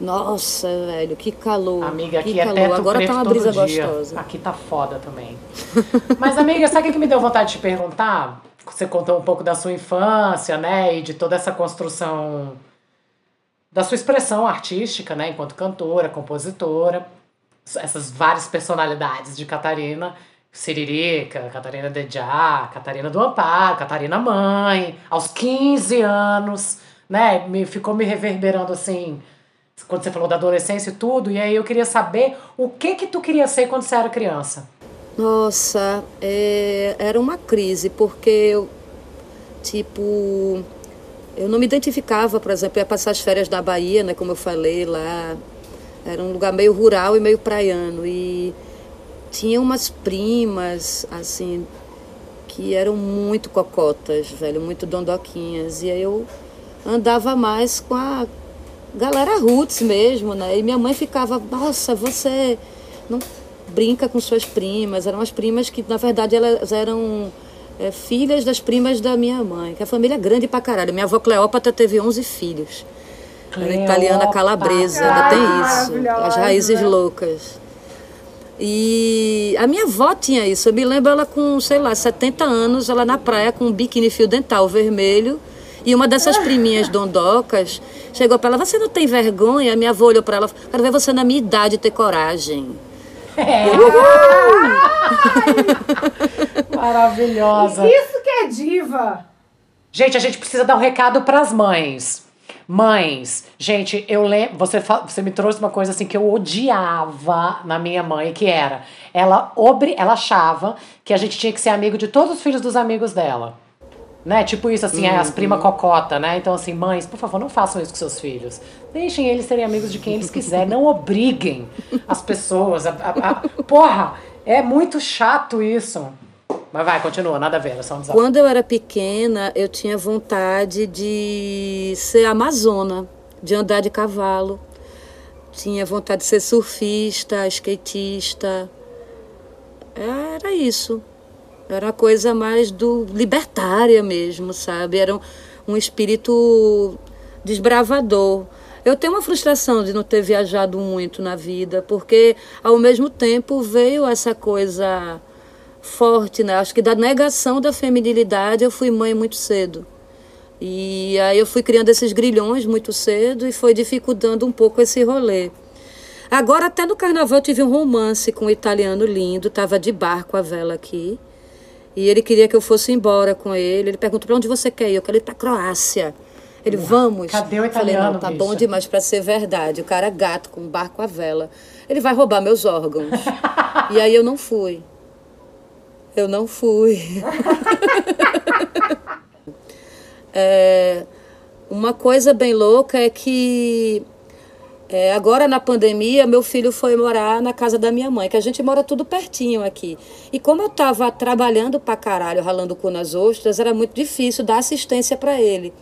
Nossa, velho, que calor. Amiga, que aqui é calor. teto Agora preto tá uma brisa dia. gostosa. Aqui tá foda também. Mas, amiga, sabe o que me deu vontade de te perguntar? Você contou um pouco da sua infância, né? E de toda essa construção da sua expressão artística, né? Enquanto cantora, compositora. Essas várias personalidades de Catarina. Siririca, Catarina Dejá, Catarina do Amparo, Catarina Mãe, aos 15 anos, né? Me, ficou me reverberando assim, quando você falou da adolescência e tudo, e aí eu queria saber o que que tu queria ser quando você era criança. Nossa, é, era uma crise, porque eu, tipo, eu não me identificava, por exemplo, eu ia passar as férias na Bahia, né, como eu falei lá, era um lugar meio rural e meio praiano, e tinha umas primas, assim, que eram muito cocotas, velho, muito dondoquinhas, e aí eu andava mais com a galera roots mesmo, né, e minha mãe ficava, nossa, você não brinca com suas primas. Eram as primas que, na verdade, elas eram é, filhas das primas da minha mãe, que a família é grande pra caralho. Minha avó Cleópatra teve 11 filhos. Ela é italiana calabresa, ainda tem isso. As raízes né? loucas. E a minha avó tinha isso. Eu me lembro ela com, sei lá, 70 anos, ela na praia com um biquíni fio dental vermelho. E uma dessas priminhas dondocas chegou pra ela: Você não tem vergonha? A minha avó olhou pra ela: Quero ver você na minha idade ter coragem. Maravilhosa. Isso que é diva. Gente, a gente precisa dar um recado pras mães. Mães, gente, eu lembro. Você, você me trouxe uma coisa assim que eu odiava na minha mãe, que era ela, obri, ela achava que a gente tinha que ser amigo de todos os filhos dos amigos dela. Né? Tipo isso, assim, é, as primas cocota, né? Então, assim, mães, por favor, não façam isso com seus filhos. Deixem eles serem amigos de quem eles quiserem. Não obriguem as pessoas. A, a- a- Porra, é muito chato isso. Mas vai, continua, nada a ver, só um desafio. Quando eu era pequena, eu tinha vontade de ser amazona, de andar de cavalo. Tinha vontade de ser surfista, skatista. Era isso. Era uma coisa mais do libertária mesmo, sabe? Era um, um espírito desbravador. Eu tenho uma frustração de não ter viajado muito na vida, porque ao mesmo tempo veio essa coisa forte, né? Acho que da negação da feminilidade eu fui mãe muito cedo. E aí eu fui criando esses grilhões muito cedo e foi dificultando um pouco esse rolê. Agora, até no carnaval, eu tive um romance com um italiano lindo, estava de barco a vela aqui. E ele queria que eu fosse embora com ele. Ele perguntou: para onde você quer ir? Eu quero ir para Croácia. Ele, vamos. cadê o Eu Falei: italiano, não, tá bicha? bom demais para ser verdade. O cara é gato com um barco a vela. Ele vai roubar meus órgãos. e aí eu não fui. Eu não fui. É, uma coisa bem louca é que é, agora na pandemia meu filho foi morar na casa da minha mãe, que a gente mora tudo pertinho aqui. E como eu estava trabalhando pra caralho, ralando o cu nas ostras, era muito difícil dar assistência para ele.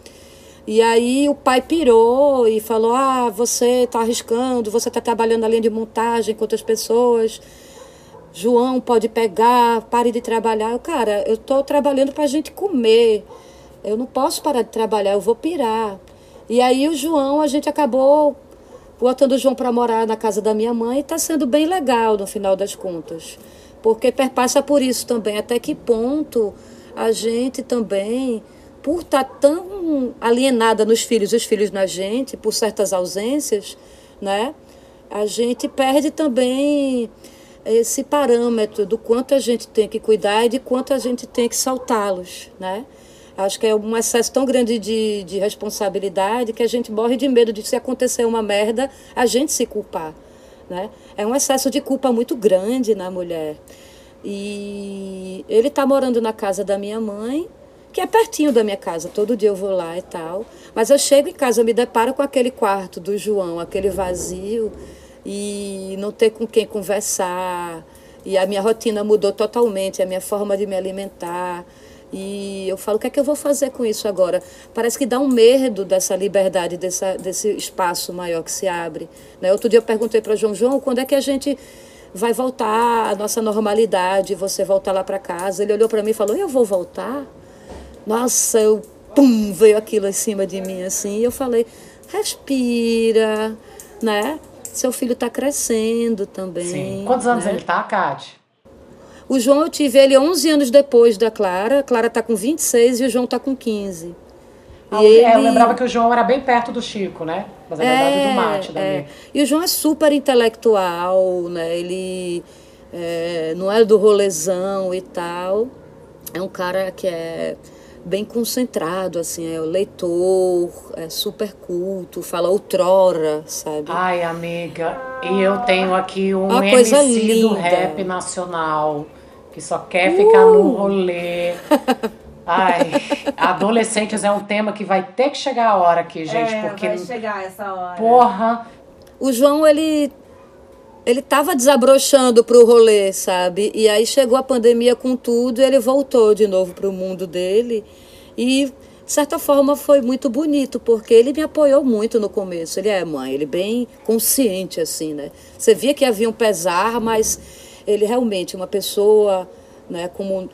E aí o pai pirou e falou: Ah, você está arriscando, você está trabalhando na linha de montagem com outras pessoas. João pode pegar, pare de trabalhar. Cara, eu estou trabalhando para a gente comer. Eu não posso parar de trabalhar, eu vou pirar. E aí o João, a gente acabou botando o João para morar na casa da minha mãe e está sendo bem legal no final das contas. Porque perpassa por isso também, até que ponto a gente também, por estar tá tão alienada nos filhos e os filhos na gente, por certas ausências, né? A gente perde também esse parâmetro do quanto a gente tem que cuidar e de quanto a gente tem que saltá-los, né? Acho que é um excesso tão grande de, de responsabilidade que a gente morre de medo de se acontecer uma merda, a gente se culpar. Né? É um excesso de culpa muito grande na mulher. E ele está morando na casa da minha mãe, que é pertinho da minha casa, todo dia eu vou lá e tal. Mas eu chego em casa, eu me deparo com aquele quarto do João, aquele vazio, e não ter com quem conversar. E a minha rotina mudou totalmente, a minha forma de me alimentar. E eu falo, o que é que eu vou fazer com isso agora? Parece que dá um medo dessa liberdade, dessa, desse espaço maior que se abre. Né? Outro dia eu perguntei para João, João, quando é que a gente vai voltar à nossa normalidade, você voltar lá para casa? Ele olhou para mim e falou, eu vou voltar? Nossa, eu, pum, veio aquilo em cima de mim assim, e eu falei, respira, né? Seu filho está crescendo também. Sim. Quantos anos né? ele está, Kate? O João eu tive ele 11 anos depois da Clara. A Clara está com 26 e o João está com 15. Ah, ele... é, eu lembrava que o João era bem perto do Chico, né? Mas na é, verdade do Mate da é. E o João é super intelectual, né? Ele é, não é do rolezão e tal. É um cara que é bem concentrado, assim, é o leitor, é super culto, fala outrora, sabe? Ai, amiga, e eu tenho aqui um Uma MC coisa linda. do rap nacional que só quer ficar uh! no rolê. Ai, adolescentes é um tema que vai ter que chegar a hora aqui, gente, é, porque vai chegar essa hora. Porra. O João ele ele tava desabrochando pro rolê, sabe? E aí chegou a pandemia com tudo, e ele voltou de novo pro mundo dele e de certa forma foi muito bonito, porque ele me apoiou muito no começo. Ele é mãe, ele bem consciente assim, né? Você via que havia um pesar, mas ele realmente, uma pessoa né, como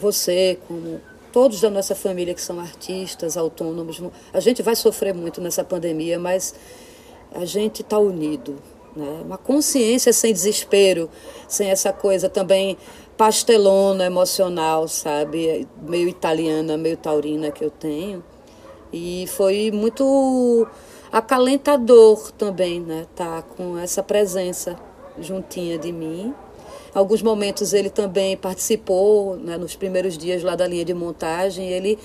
você, como todos da nossa família que são artistas, autônomos, a gente vai sofrer muito nessa pandemia, mas a gente está unido. Né? Uma consciência sem desespero, sem essa coisa também pastelona emocional, sabe? Meio italiana, meio taurina que eu tenho. E foi muito acalentador também, né? Tá com essa presença juntinha de mim. Alguns momentos ele também participou, né, nos primeiros dias lá da linha de montagem, ele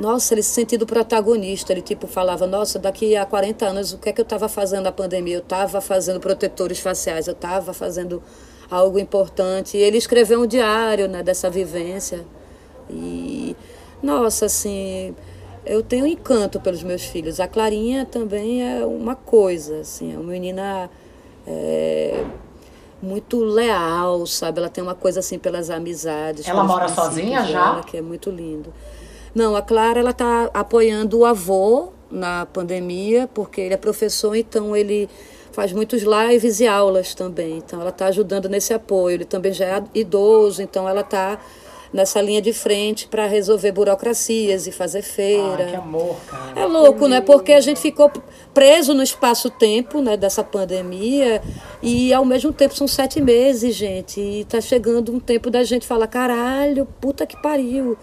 nossa, ele se sentido protagonista, ele tipo falava, nossa, daqui a 40 anos o que é que eu estava fazendo na pandemia? Eu estava fazendo protetores faciais, eu estava fazendo algo importante. E ele escreveu um diário, né, dessa vivência. E nossa, assim, eu tenho encanto pelos meus filhos. A Clarinha também é uma coisa, assim, é uma menina é, muito leal, sabe? Ela tem uma coisa assim pelas amizades. Ela mora sozinha já? Dela, que é muito lindo. Não, a Clara ela está apoiando o avô na pandemia, porque ele é professor, então ele faz muitos lives e aulas também. Então ela está ajudando nesse apoio. Ele também já é idoso, então ela está nessa linha de frente para resolver burocracias e fazer feira. Ah, que amor, cara. É louco, né? Porque a gente ficou preso no espaço-tempo né, dessa pandemia e ao mesmo tempo são sete meses, gente. E tá chegando um tempo da gente falar, caralho, puta que pariu.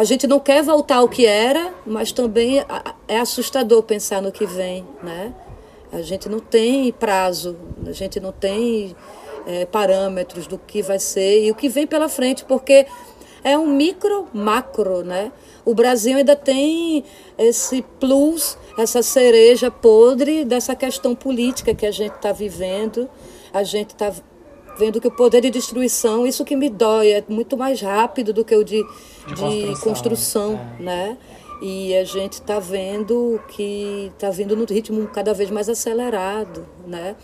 A gente não quer voltar ao que era, mas também é assustador pensar no que vem, né? A gente não tem prazo, a gente não tem é, parâmetros do que vai ser e o que vem pela frente, porque é um micro macro, né? O Brasil ainda tem esse plus, essa cereja podre dessa questão política que a gente está vivendo. A gente está vendo que o poder de destruição, isso que me dói, é muito mais rápido do que o de, de, de construção, construção é. né? E a gente está vendo que está vindo no ritmo cada vez mais acelerado, né?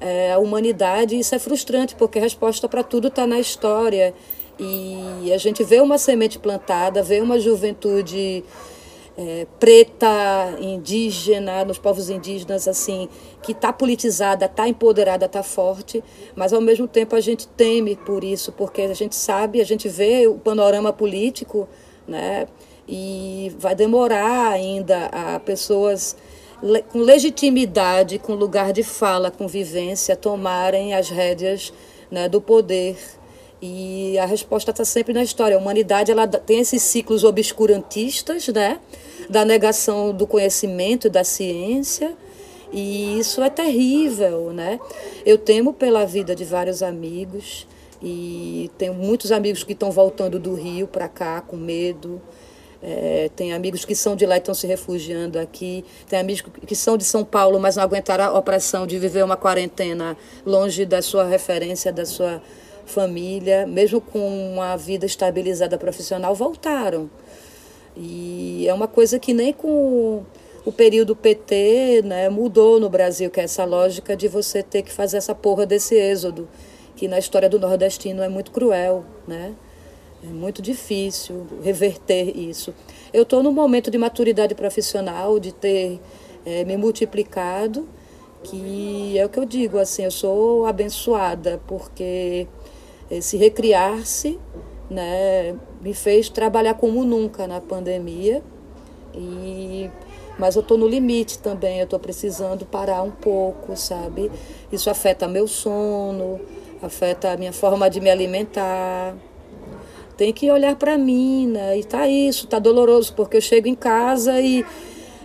é, a humanidade, isso é frustrante, porque a resposta para tudo está na história. E a gente vê uma semente plantada, vê uma juventude é, preta, indígena, nos povos indígenas, assim, que está politizada, está empoderada, está forte, mas ao mesmo tempo a gente teme por isso, porque a gente sabe, a gente vê o panorama político, né? e vai demorar ainda a pessoas com legitimidade, com lugar de fala, com vivência, tomarem as rédeas né, do poder. E a resposta está sempre na história. A humanidade ela tem esses ciclos obscurantistas, né, da negação do conhecimento da ciência, e isso é terrível, né? Eu temo pela vida de vários amigos e tenho muitos amigos que estão voltando do Rio para cá com medo. É, tem amigos que são de lá e estão se refugiando aqui. Tem amigos que são de São Paulo, mas não aguentaram a opressão de viver uma quarentena longe da sua referência, da sua família. Mesmo com uma vida estabilizada profissional, voltaram. E é uma coisa que nem com o período PT né, mudou no Brasil, que é essa lógica de você ter que fazer essa porra desse êxodo, que na história do nordestino é muito cruel, né? É muito difícil reverter isso. Eu estou num momento de maturidade profissional, de ter é, me multiplicado, que é o que eu digo, assim, eu sou abençoada, porque esse recriar-se né, me fez trabalhar como nunca na pandemia. E mas eu estou no limite também, eu estou precisando parar um pouco, sabe? Isso afeta meu sono, afeta a minha forma de me alimentar. Tem que olhar para mim, né? E tá isso, tá doloroso, porque eu chego em casa e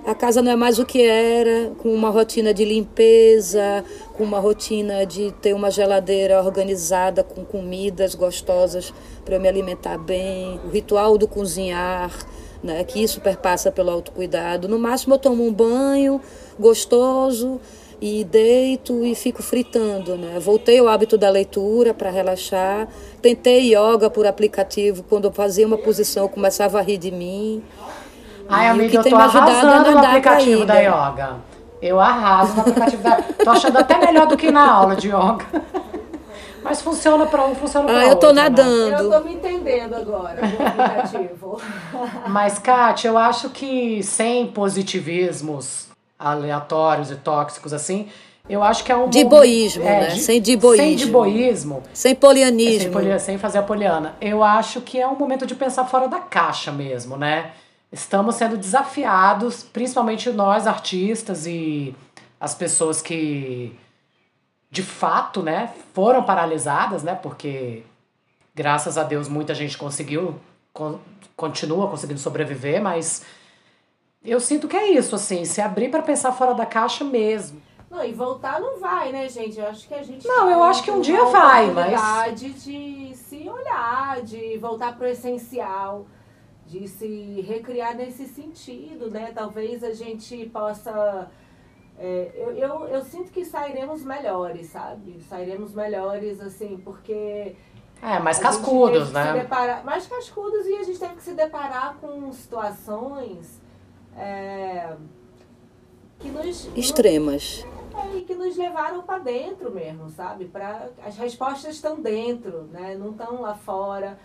a casa não é mais o que era, com uma rotina de limpeza, com uma rotina de ter uma geladeira organizada com comidas gostosas para eu me alimentar bem, o ritual do cozinhar, né, que isso perpassa pelo autocuidado. No máximo eu tomo um banho gostoso e deito e fico fritando, né? Voltei ao hábito da leitura para relaxar. Tentei yoga por aplicativo, quando eu fazia uma posição eu começava a rir de mim. Ai, amiga, eu tô arrasando no aplicativo da yoga. Eu arraso no aplicativo da Tô achando até melhor do que na aula de yoga. Mas funciona para um, funciona para ah, outro. eu tô nadando. Né? Eu tô me entendendo agora no aplicativo. Mas, Kátia, eu acho que sem positivismos aleatórios e tóxicos assim, eu acho que é um. De boísmo, é, né? De, sem de boísmo. Sem de boísmo. Sem polianismo. Sem, sem fazer a poliana. Eu acho que é um momento de pensar fora da caixa mesmo, né? Estamos sendo desafiados, principalmente nós artistas e as pessoas que de fato, né, foram paralisadas, né, porque graças a Deus muita gente conseguiu con continua conseguindo sobreviver, mas eu sinto que é isso, assim, se abrir para pensar fora da caixa mesmo. Não, e voltar não vai, né, gente? Eu acho que a gente. Não, eu acho que um dia vai, mas. de se olhar, de voltar pro essencial de se recriar nesse sentido, né? Talvez a gente possa. É, eu, eu, eu sinto que sairemos melhores, sabe? Sairemos melhores, assim, porque. É, mais cascudos, né? Deparar, mais cascudos e a gente teve que se deparar com situações é, que nos. Extremas. é, e que nos levaram para dentro mesmo, sabe? Pra, as respostas estão dentro, né? Não estão lá fora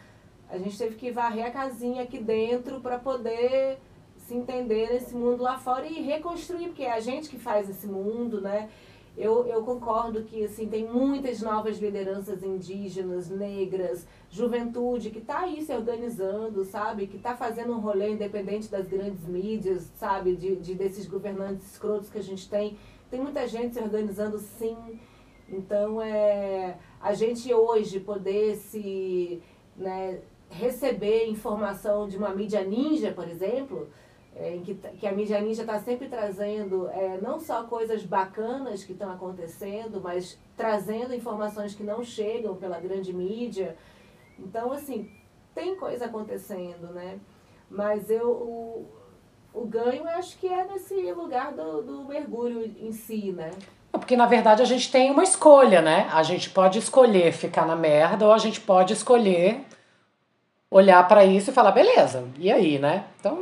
a gente teve que varrer a casinha aqui dentro para poder se entender nesse mundo lá fora e reconstruir, porque é a gente que faz esse mundo, né? Eu, eu concordo que assim, tem muitas novas lideranças indígenas, negras, juventude que está aí se organizando, sabe? Que está fazendo um rolê independente das grandes mídias, sabe? De, de desses governantes escrotos que a gente tem. Tem muita gente se organizando sim. Então, é, a gente hoje poder se né, receber informação de uma mídia ninja, por exemplo, é, em que, que a mídia ninja está sempre trazendo é, não só coisas bacanas que estão acontecendo, mas trazendo informações que não chegam pela grande mídia. Então, assim, tem coisa acontecendo, né? Mas eu, o, o ganho acho que é nesse lugar do, do mergulho em si, né? Porque na verdade a gente tem uma escolha, né? A gente pode escolher ficar na merda ou a gente pode escolher olhar para isso e falar, beleza, e aí, né? Então,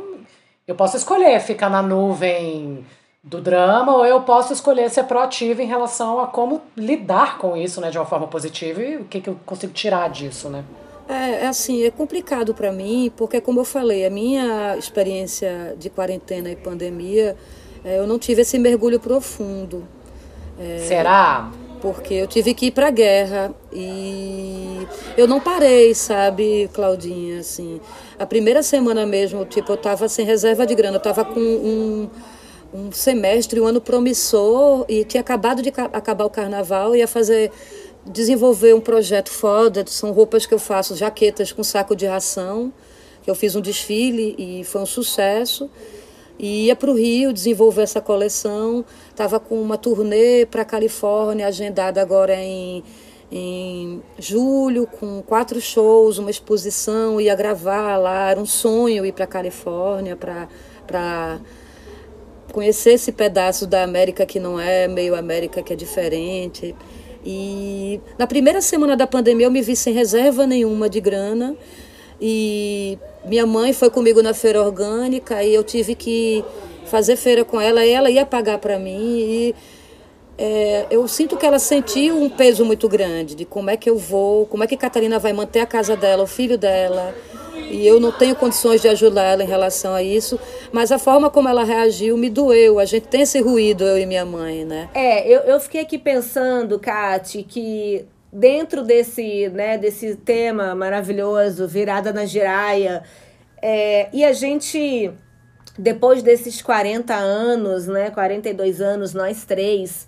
eu posso escolher ficar na nuvem do drama ou eu posso escolher ser proativa em relação a como lidar com isso, né, de uma forma positiva e o que, que eu consigo tirar disso, né? É, é assim, é complicado para mim, porque como eu falei, a minha experiência de quarentena e pandemia, é, eu não tive esse mergulho profundo. É, Será? Porque eu tive que ir para a guerra e eu não parei, sabe, Claudinha, assim. A primeira semana mesmo, tipo, eu estava sem reserva de grana, eu estava com um, um semestre, um ano promissor e tinha acabado de acabar o carnaval, ia fazer desenvolver um projeto foda, são roupas que eu faço, jaquetas com saco de ração, que eu fiz um desfile e foi um sucesso. E ia para o Rio desenvolver essa coleção. Estava com uma turnê para a Califórnia, agendada agora em, em julho, com quatro shows, uma exposição. Ia gravar lá. Era um sonho ir para a Califórnia para conhecer esse pedaço da América que não é meio América, que é diferente. E na primeira semana da pandemia eu me vi sem reserva nenhuma de grana. E minha mãe foi comigo na feira orgânica e eu tive que fazer feira com ela e ela ia pagar para mim. E é, eu sinto que ela sentiu um peso muito grande de como é que eu vou, como é que Catarina vai manter a casa dela, o filho dela. E eu não tenho condições de ajudar ela em relação a isso, mas a forma como ela reagiu me doeu. A gente tem esse ruído, eu e minha mãe, né? É, eu, eu fiquei aqui pensando, Kate, que dentro desse, né, desse tema maravilhoso, virada na giraia, é, e a gente, depois desses 40 anos, né, 42 anos, nós três,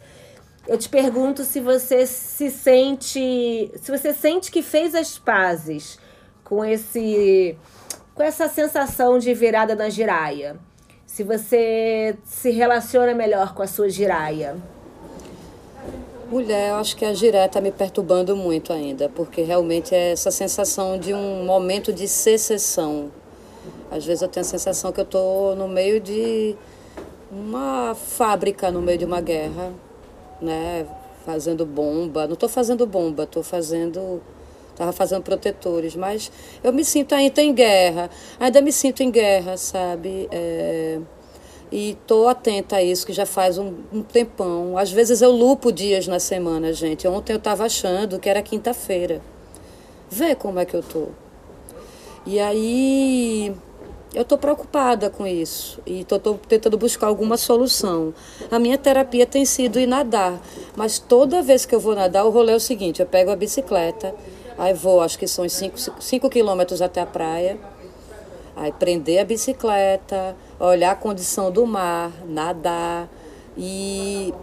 eu te pergunto se você se sente, se você sente que fez as pazes com esse com essa sensação de virada na giraia. Se você se relaciona melhor com a sua giraia. Mulher, eu acho que a giré está me perturbando muito ainda, porque realmente é essa sensação de um momento de secessão. Às vezes eu tenho a sensação que eu estou no meio de uma fábrica, no meio de uma guerra, né? Fazendo bomba. Não estou fazendo bomba, estou fazendo. Estava fazendo protetores, mas eu me sinto ainda em guerra, ainda me sinto em guerra, sabe? É e estou atenta a isso, que já faz um, um, tempão. Às vezes eu lupo dias na semana, gente. Ontem eu estava achando que era quinta-feira. Vê como é que eu tô. E aí eu estou preocupada com isso e estou tentando buscar alguma solução. A minha terapia tem sido ir nadar, mas toda vez que eu vou nadar, o rolê é o seguinte: eu pego a bicicleta, aí vou, acho que são 5 quilômetros até a praia Aí prender a bicicleta, olhar a condição do mar, nadar. E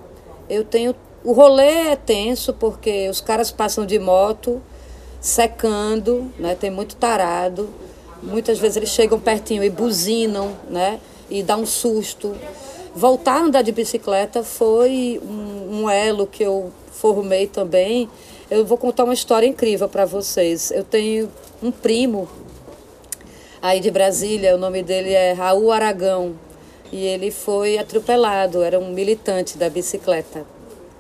eu tenho. O rolê é tenso porque os caras passam de moto secando, né? Tem muito tarado. Muitas vezes eles chegam pertinho e buzinam, né? E dá um susto. Voltar a andar de bicicleta foi um, um elo que eu formei também. Eu vou contar uma história incrível para vocês. Eu tenho um primo aí de Brasília, o nome dele é Raul Aragão. E ele foi atropelado, era um militante da bicicleta.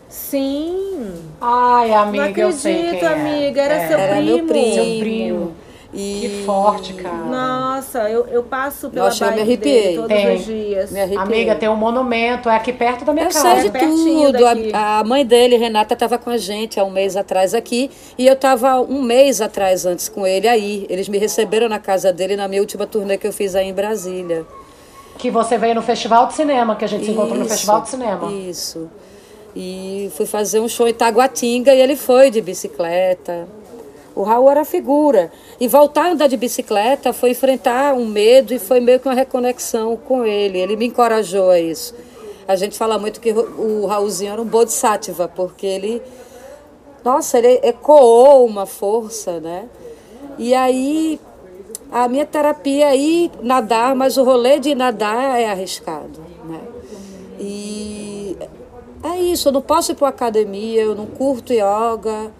Sim. Ai, amiga, Não acredito, eu sei quem é. amiga, era é. seu era primo. meu primo. Seu primo. E... Que forte, cara. Nossa, eu, eu passo pela Nossa, eu me arrepiei. dele todos Tem. os dias. Me arrepiei. Amiga, tem um monumento, é aqui perto da minha Eu casa. sei de É tudo. A, a mãe dele, Renata, estava com a gente há um mês atrás aqui. E eu estava um mês atrás antes com ele aí. Eles me receberam na casa dele na minha última turnê que eu fiz aí em Brasília. Que você veio no Festival de Cinema, que a gente se encontrou no Isso, Festival de Cinema. Isso. E fui fazer um show em Taguatinga e ele foi de bicicleta. O Raul era figura. E voltar a andar de bicicleta foi enfrentar um medo e foi meio que uma reconexão com ele. Ele me encorajou a isso. A gente fala muito que o Raulzinho era um bodhisattva, porque ele. Nossa, ele ecoou uma força, né? E aí, a minha terapia é ir nadar, mas o rolê de nadar é arriscado, né? E é isso, eu não posso ir para academia, eu não curto yoga,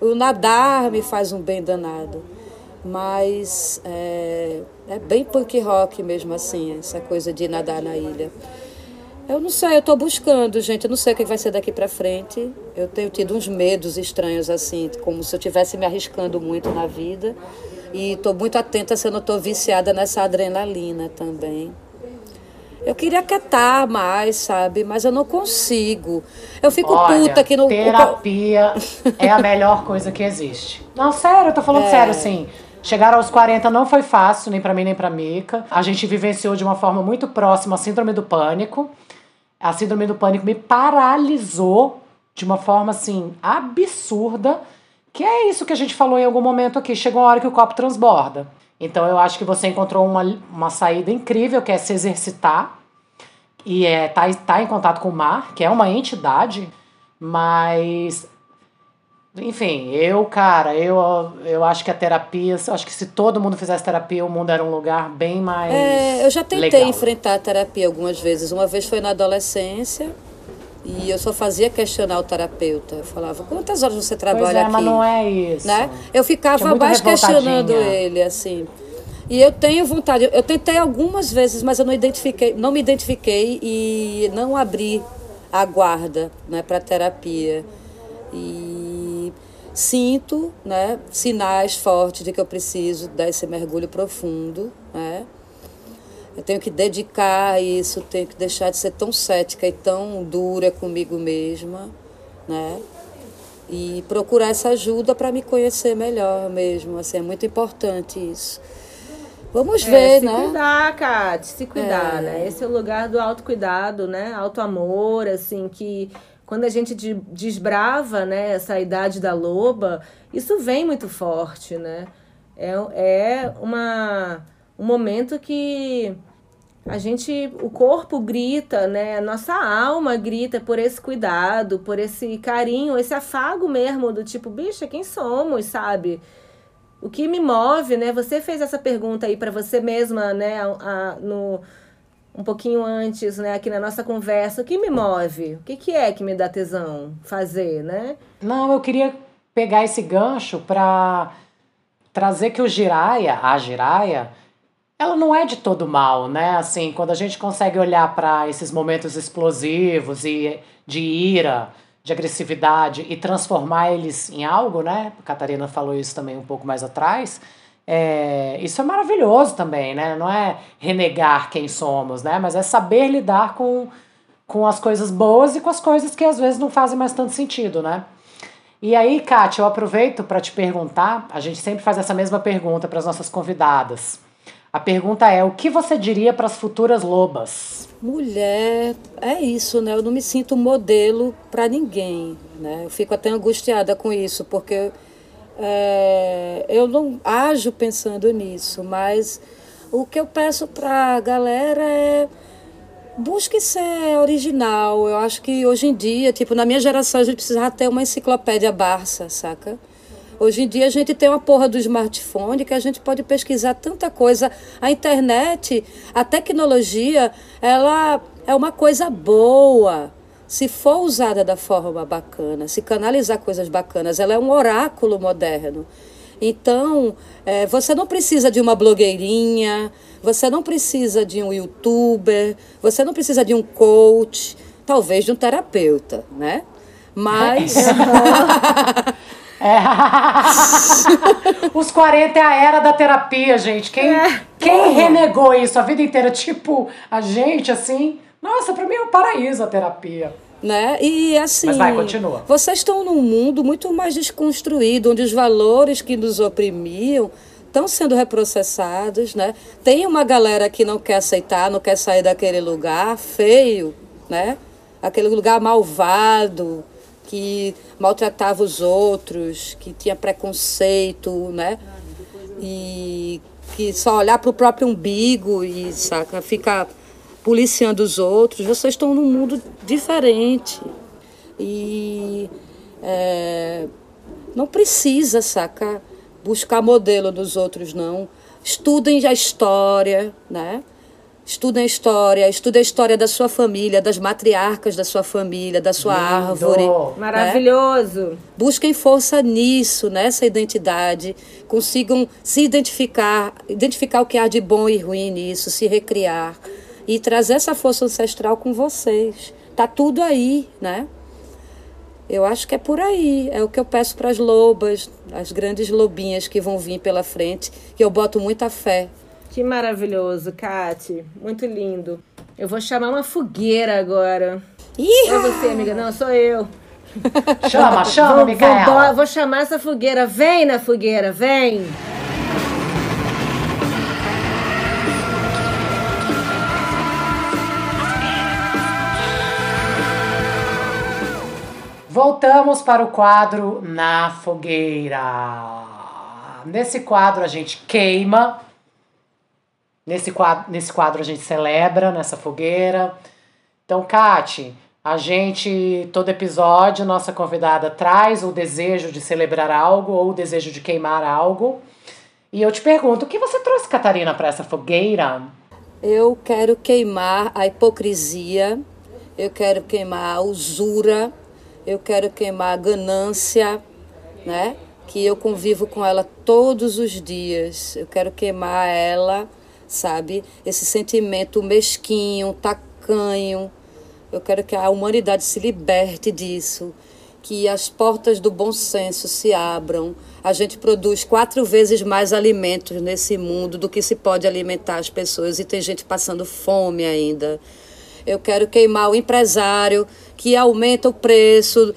o nadar me faz um bem danado. Mas é, é bem punk rock mesmo assim, essa coisa de nadar na ilha. Eu não sei, eu estou buscando, gente. Eu não sei o que vai ser daqui para frente. Eu tenho tido uns medos estranhos, assim, como se eu estivesse me arriscando muito na vida. E estou muito atenta se eu não estou viciada nessa adrenalina também. Eu queria quietar mais, sabe? Mas eu não consigo. Eu fico Olha, puta que não. terapia é a melhor coisa que existe. Não, sério, eu tô falando É. sério, assim. Chegar aos 40 não foi fácil, nem pra mim, nem pra Mica. A gente vivenciou de uma forma muito próxima a síndrome do pânico. A síndrome do pânico me paralisou de uma forma assim absurda, que é isso que a gente falou em algum momento aqui. Chega uma hora que o copo transborda. Então eu acho que você encontrou uma, uma saída incrível, que é se exercitar e é tá, tá em contato com o mar, que é uma entidade, mas enfim, eu, cara, eu, eu acho que a terapia, eu acho que se todo mundo fizesse terapia, o mundo era um lugar bem mais. É, eu já tentei legal. enfrentar a terapia algumas vezes. Uma vez foi na adolescência e eu só fazia questionar o terapeuta. Eu falava, quantas horas você trabalha Pois é, aqui? mas não é isso. né? Eu ficava mais questionando ele, assim. E eu tenho vontade, eu tentei algumas vezes, mas eu não identifiquei, não me identifiquei e não abri a guarda, né, para terapia. E sinto, né, sinais fortes de que eu preciso dar esse mergulho profundo, né? Eu tenho que dedicar a isso, tenho que deixar de ser tão cética e tão dura comigo mesma, né? E procurar essa ajuda para me conhecer melhor mesmo, assim, é muito importante isso. Vamos É, ver, se né? cuidar, Kátia, se cuidar, É. né? Esse é o lugar do autocuidado, né? Autoamor, assim, que quando a gente de- desbrava, né, essa idade da loba, isso vem muito forte, né? É, é uma, um momento que a gente, o corpo grita, né? Nossa alma grita por esse cuidado, por esse carinho, esse afago mesmo do tipo, bicha, quem somos, sabe? O que me move, né? Você fez essa pergunta aí para você mesma, né? a- a- no, um pouquinho antes, né? Aqui na nossa conversa. O que me move? O que, que é que me dá tesão fazer, né? Não, eu queria pegar esse gancho para trazer que o Jiraya, a Jiraya, ela não é de todo mal, né? Assim, quando a gente consegue olhar para esses momentos explosivos e de ira, de agressividade e transformar eles em algo, né? A Catarina falou isso também um pouco mais atrás. É, isso é maravilhoso também, né? Não é renegar quem somos, né? Mas é saber lidar com, com as coisas boas e com as coisas que às vezes não fazem mais tanto sentido, né? E aí, Kátia, eu aproveito para te perguntar, a gente sempre faz essa mesma pergunta para as nossas convidadas. A pergunta é: o que você diria para as futuras lobas? Mulher, é isso, né? Eu não me sinto modelo para ninguém, né? Eu fico até angustiada com isso, porque é, eu não ajo pensando nisso, mas o que eu peço para a galera é busque ser original. Eu acho que hoje em dia, tipo, na minha geração a gente precisava ter uma enciclopédia Barça, saca? Hoje em dia a gente tem uma porra do smartphone que a gente pode pesquisar tanta coisa. A internet, a tecnologia, ela é uma coisa boa. Se for usada da forma bacana, se canalizar coisas bacanas, ela é um oráculo moderno. Então, eh, você não precisa de uma blogueirinha, você não precisa de um youtuber, você não precisa de um coach, talvez de um terapeuta, né? Mas. É. Os 40 é a era da terapia, gente. Quem, quem renegou isso a vida inteira? Tipo, a gente, assim. Nossa, pra mim é um paraíso a terapia. Né? E assim, Mas vai, continua. vocês estão num mundo muito mais desconstruído, onde os valores que nos oprimiam estão sendo reprocessados, né? Tem uma galera que não quer aceitar, não quer sair daquele lugar feio, né? Aquele lugar malvado, que maltratava os outros, que tinha preconceito, né? E que só olhar para o próprio umbigo e saca, ficar policiando os outros. Vocês estão num mundo diferente. E é, não precisa, saca, buscar modelo nos outros, não. Estudem a história, né? Estudem a história, estudem a história da sua família, das matriarcas da sua família, da sua Lindo. árvore. né? Maravilhoso. Busquem força nisso, nessa identidade, consigam se identificar, identificar o que há de bom e ruim nisso, se recriar e trazer essa força ancestral com vocês. Tá tudo aí, né? Eu acho que é por aí. É o que eu peço para as lobas, as grandes lobinhas que vão vir pela frente, que eu boto muita fé. Que maravilhoso, Kati. Muito lindo. Eu vou chamar uma fogueira agora. Ih! Não é você, amiga, não, sou eu. Chama, chama, vou, vou, Micaela. bo- vou chamar essa fogueira. Vem na fogueira, vem. Voltamos para o quadro Na Fogueira. Nesse quadro a gente queima. Nesse quadro, nesse quadro a gente celebra nessa fogueira. Então, Kate, a gente, todo episódio, nossa convidada traz o desejo de celebrar algo ou o desejo de queimar algo. E eu te pergunto, o que você trouxe, Catarina, para essa fogueira? Eu quero queimar a hipocrisia, eu quero queimar a usura, eu quero queimar a ganância, né? Que eu convivo com ela todos os dias. Eu quero queimar ela, sabe? Esse sentimento mesquinho, tacanho, eu quero que a humanidade se liberte disso, que as portas do bom senso se abram. A gente produz quatro vezes mais alimentos nesse mundo do que se pode alimentar as pessoas e tem gente passando fome ainda. Eu quero queimar o empresário que aumenta o preço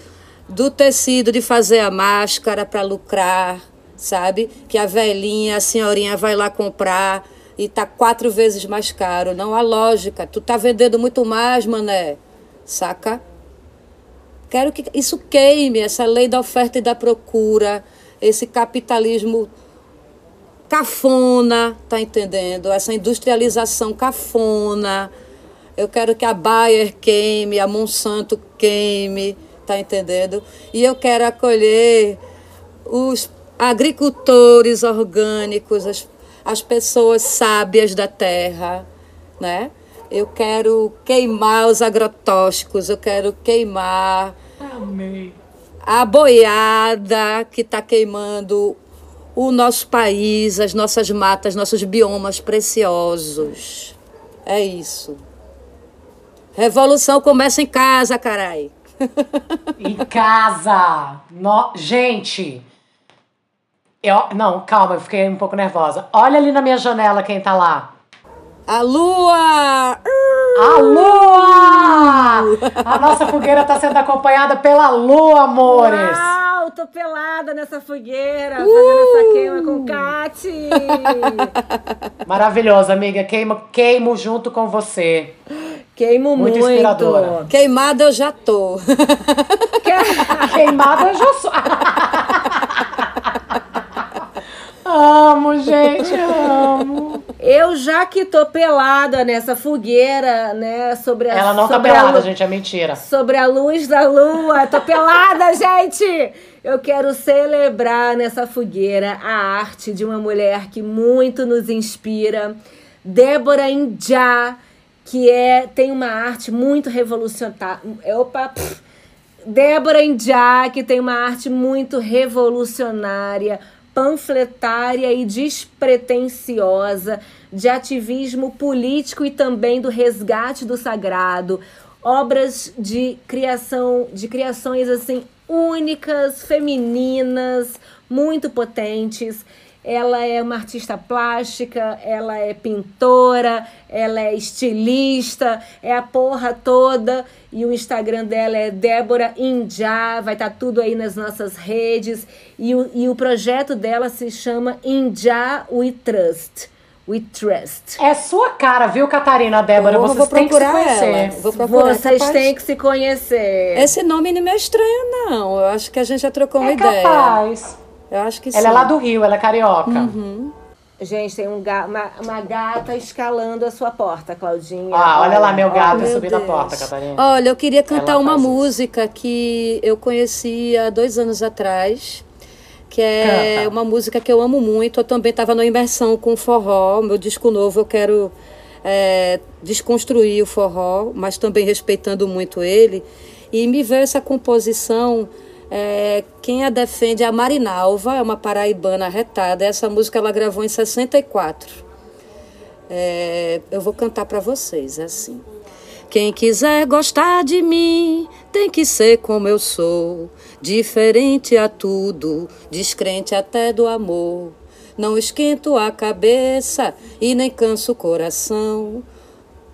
do tecido de fazer a máscara para lucrar, sabe? Que a velhinha, a senhorinha vai lá comprar e tá quatro vezes mais caro. Não há lógica. Tu tá vendendo muito mais, mané saca? Quero que isso queime, essa lei da oferta e da procura, esse capitalismo cafona, tá entendendo? Essa industrialização cafona. Eu quero que a Bayer queime, a Monsanto queime, tá entendendo? E eu quero acolher os agricultores orgânicos, as, as pessoas sábias da terra, né? eu quero queimar os agrotóxicos, eu quero queimar Amei. a boiada que está queimando o nosso país, as nossas matas, nossos biomas preciosos. É isso. Revolução começa em casa, carai. Em casa! No... Gente, eu... não, calma, eu fiquei um pouco nervosa. Olha ali na minha janela quem tá lá. A lua! A lua! A nossa fogueira está sendo acompanhada pela lua, amores! Uau, tô pelada nessa fogueira, uh! fazendo essa queima com Kati! Maravilhoso, amiga. Queimo, queimo junto com você. Queimo muito. Muito inspiradora. Queimada eu já tô. Queimada eu já sou. amo, gente, amo. Eu já que tô pelada nessa fogueira, né, sobre a Ela não tá pelada, gente, é mentira. Sobre a luz da lua, tô pelada, gente. Eu quero celebrar nessa fogueira a arte de uma mulher que muito nos inspira, Débora Indiá, que é tem uma arte muito revolucionária. Opa, pff. Débora Indiá, que tem uma arte muito revolucionária, panfletária e despretensiosa, de ativismo político e também do resgate do sagrado, obras de criação, de criações assim únicas, femininas, muito potentes. Ela é uma artista plástica, ela é pintora, ela é estilista, é a porra toda. E o Instagram dela é Débora India, vai estar tá tudo aí nas nossas redes. E o, e o projeto dela se chama India We Trust. We Trust. É sua cara, viu, Catarina, Débora? Vocês vou têm que se conhecer. Ela. Vou procurar. Vocês capaz... têm que se conhecer. Esse nome não me é estranho, não. Eu acho que a gente já trocou uma é ideia. Capaz. Eu acho que ela sim. é lá do Rio, ela é carioca. Uhum. Gente, tem um ga uma, uma, gata escalando a sua porta, Claudinha. Ah, olha, olha lá meu gato oh, subindo a porta, Catarina. Olha, eu queria cantar uma música isso. que eu conheci há dois anos atrás, que é Canta. uma música que eu amo muito. Eu também estava na imersão com forró, meu disco novo, eu quero é, desconstruir o forró, mas também respeitando muito ele. E me veio essa composição é, quem a defende é a Marinalva, é uma paraibana retada. Essa música ela gravou em 64. É, eu vou cantar para vocês, é assim. Quem quiser gostar de mim tem que ser como eu sou, diferente a tudo, descrente até do amor. Não esquento a cabeça e nem canso o coração.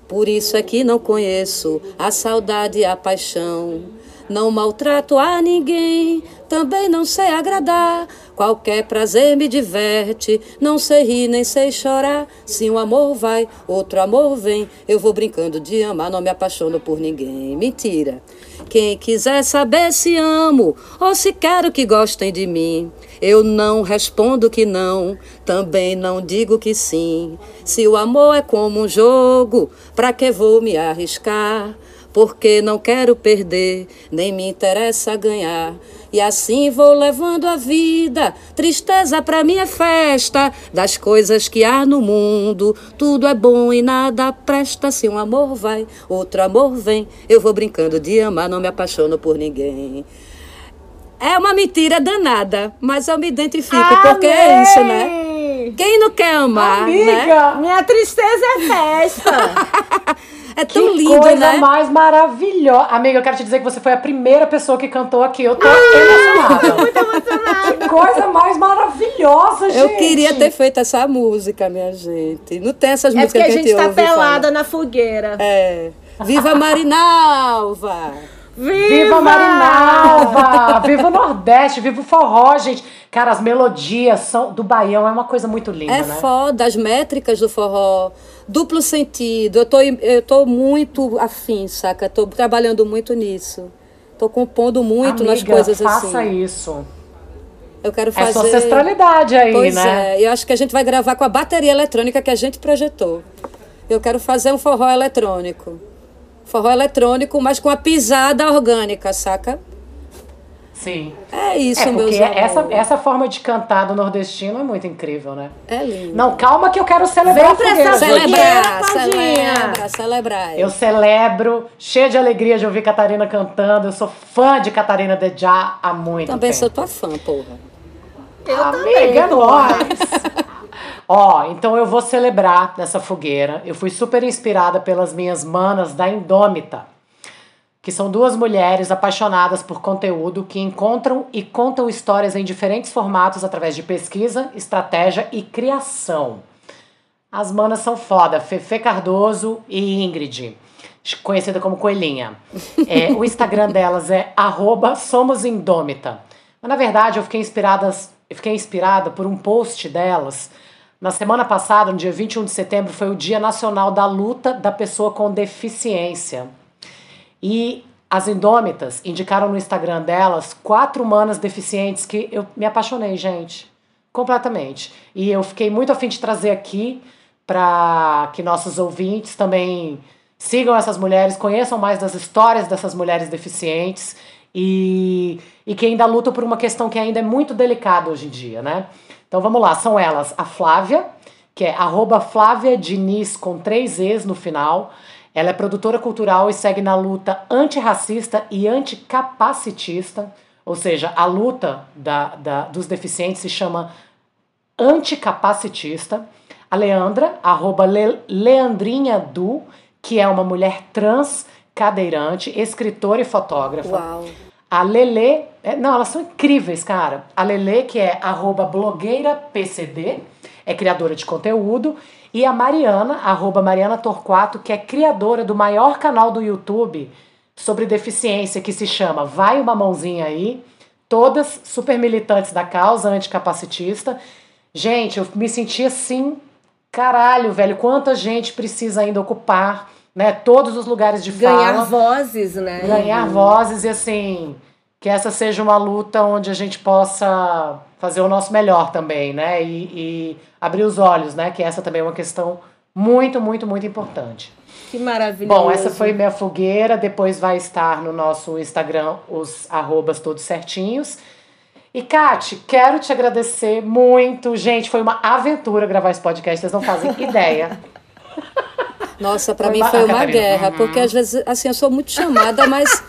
Por isso é que não conheço a saudade e a paixão. Não maltrato a ninguém, também não sei agradar. Qualquer prazer me diverte, não sei rir nem sei chorar. Se um amor vai, outro amor vem. Eu vou brincando de amar, não me apaixono por ninguém. Mentira. Quem quiser saber se amo ou se quero que gostem de mim, eu não respondo que não, também não digo que sim. Se o amor é como um jogo, pra que vou me arriscar? Porque não quero perder, nem me interessa ganhar. E assim vou levando a vida, tristeza pra mim é festa, das coisas que há no mundo, tudo é bom e nada presta. Se um amor vai, outro amor vem, eu vou brincando de amar, não me apaixono por ninguém. É uma mentira danada, mas eu me identifico, Amém. porque é isso, né? Quem não quer amar, Amiga, né? minha tristeza é festa. É tão que lindo, coisa né? mais maravilhosa. Amiga, eu quero te dizer que você foi a primeira pessoa que cantou aqui. Eu tô emocionada. Muito emocionada. Que coisa mais maravilhosa, gente. Eu queria ter feito essa música, minha gente. Não tem essas É músicas porque a que gente tá ouve pelada falar. na fogueira. É. Viva Marinalva! Viva Marinalva! Viva o Nordeste! Viva o forró, gente! Cara, as melodias são do Baião é uma coisa muito linda, É né? foda, as métricas do forró, duplo sentido. Eu tô, eu tô muito afim, saca? Tô trabalhando muito nisso. Tô compondo muito nas Amiga, coisas faça assim. isso. Eu quero É fazer. sua ancestralidade aí, Pois né? é, eu acho que a gente vai gravar com a bateria eletrônica que a gente projetou. Eu quero fazer um forró eletrônico. Forró eletrônico, mas com a pisada orgânica, saca? Sim. É isso, É, meus amores. essa, essa forma de cantar do nordestino é muito incrível, né? É lindo. Não, calma que eu quero celebrar Vem a fogueira, celebrar, Tadinha. celebrar, celebrar. Eu celebro, cheia de alegria de ouvir Catarina cantando. Eu sou fã de Catarina de Já há muito também tempo. sou tua fã, porra. Eu Amiga, também. nós! Ó, então eu vou celebrar nessa fogueira. Eu fui super inspirada pelas minhas manas da Indômita, que são duas mulheres apaixonadas por conteúdo que encontram e contam histórias em diferentes formatos através de pesquisa, estratégia e criação. As manas são foda, Fefe Cardoso e Ingrid, conhecida como Coelhinha. É, o Instagram delas é somosindômita. Mas na verdade eu fiquei inspirada, eu fiquei inspirada por um post delas. Na semana passada, no dia 21 de setembro, foi o Dia Nacional da Luta da Pessoa com Deficiência. E as indômitas indicaram no Instagram delas quatro humanas deficientes que eu me apaixonei, gente. Completamente. E eu fiquei muito afim de trazer aqui para que nossos ouvintes também sigam essas mulheres, conheçam mais das histórias dessas mulheres deficientes e, e que ainda lutam por uma questão que ainda é muito delicada hoje em dia, né? Então vamos lá, são elas a Flávia, que é arroba Flávia Diniz com três E's no final. Ela é produtora cultural e segue na luta antirracista e anticapacitista, ou seja, a luta da, da, dos deficientes se chama anticapacitista. A Leandra, arroba Le, Leandrinha Du, que é uma mulher trans cadeirante, escritora e fotógrafa. Uau. A Lele, é, não, elas são incríveis, cara. A Lele, que é arroba blogueira PCD, é criadora de conteúdo. E a Mariana, arroba Mariana Torquato, que é criadora do maior canal do YouTube sobre deficiência, que se chama Vai Uma Mãozinha Aí. Todas super militantes da causa anticapacitista. Gente, eu me senti assim, caralho, velho, quanta gente precisa ainda ocupar, né, todos os lugares de fala Ganhar vozes, né? ganhar vozes e assim que essa seja uma luta onde a gente possa fazer o nosso melhor também, né? E, e abrir os olhos, né? Que essa também é uma questão muito, muito, muito importante. Que maravilhoso. Bom, essa foi minha fogueira. Depois vai estar no nosso Instagram os arrobas todos certinhos. E, Kati, quero te agradecer muito. Gente, foi uma aventura gravar esse podcast, vocês não fazem ideia. Nossa, Foi mim foi uma Catarina. guerra, Uhum. porque às vezes, assim, eu sou muito chamada, mas,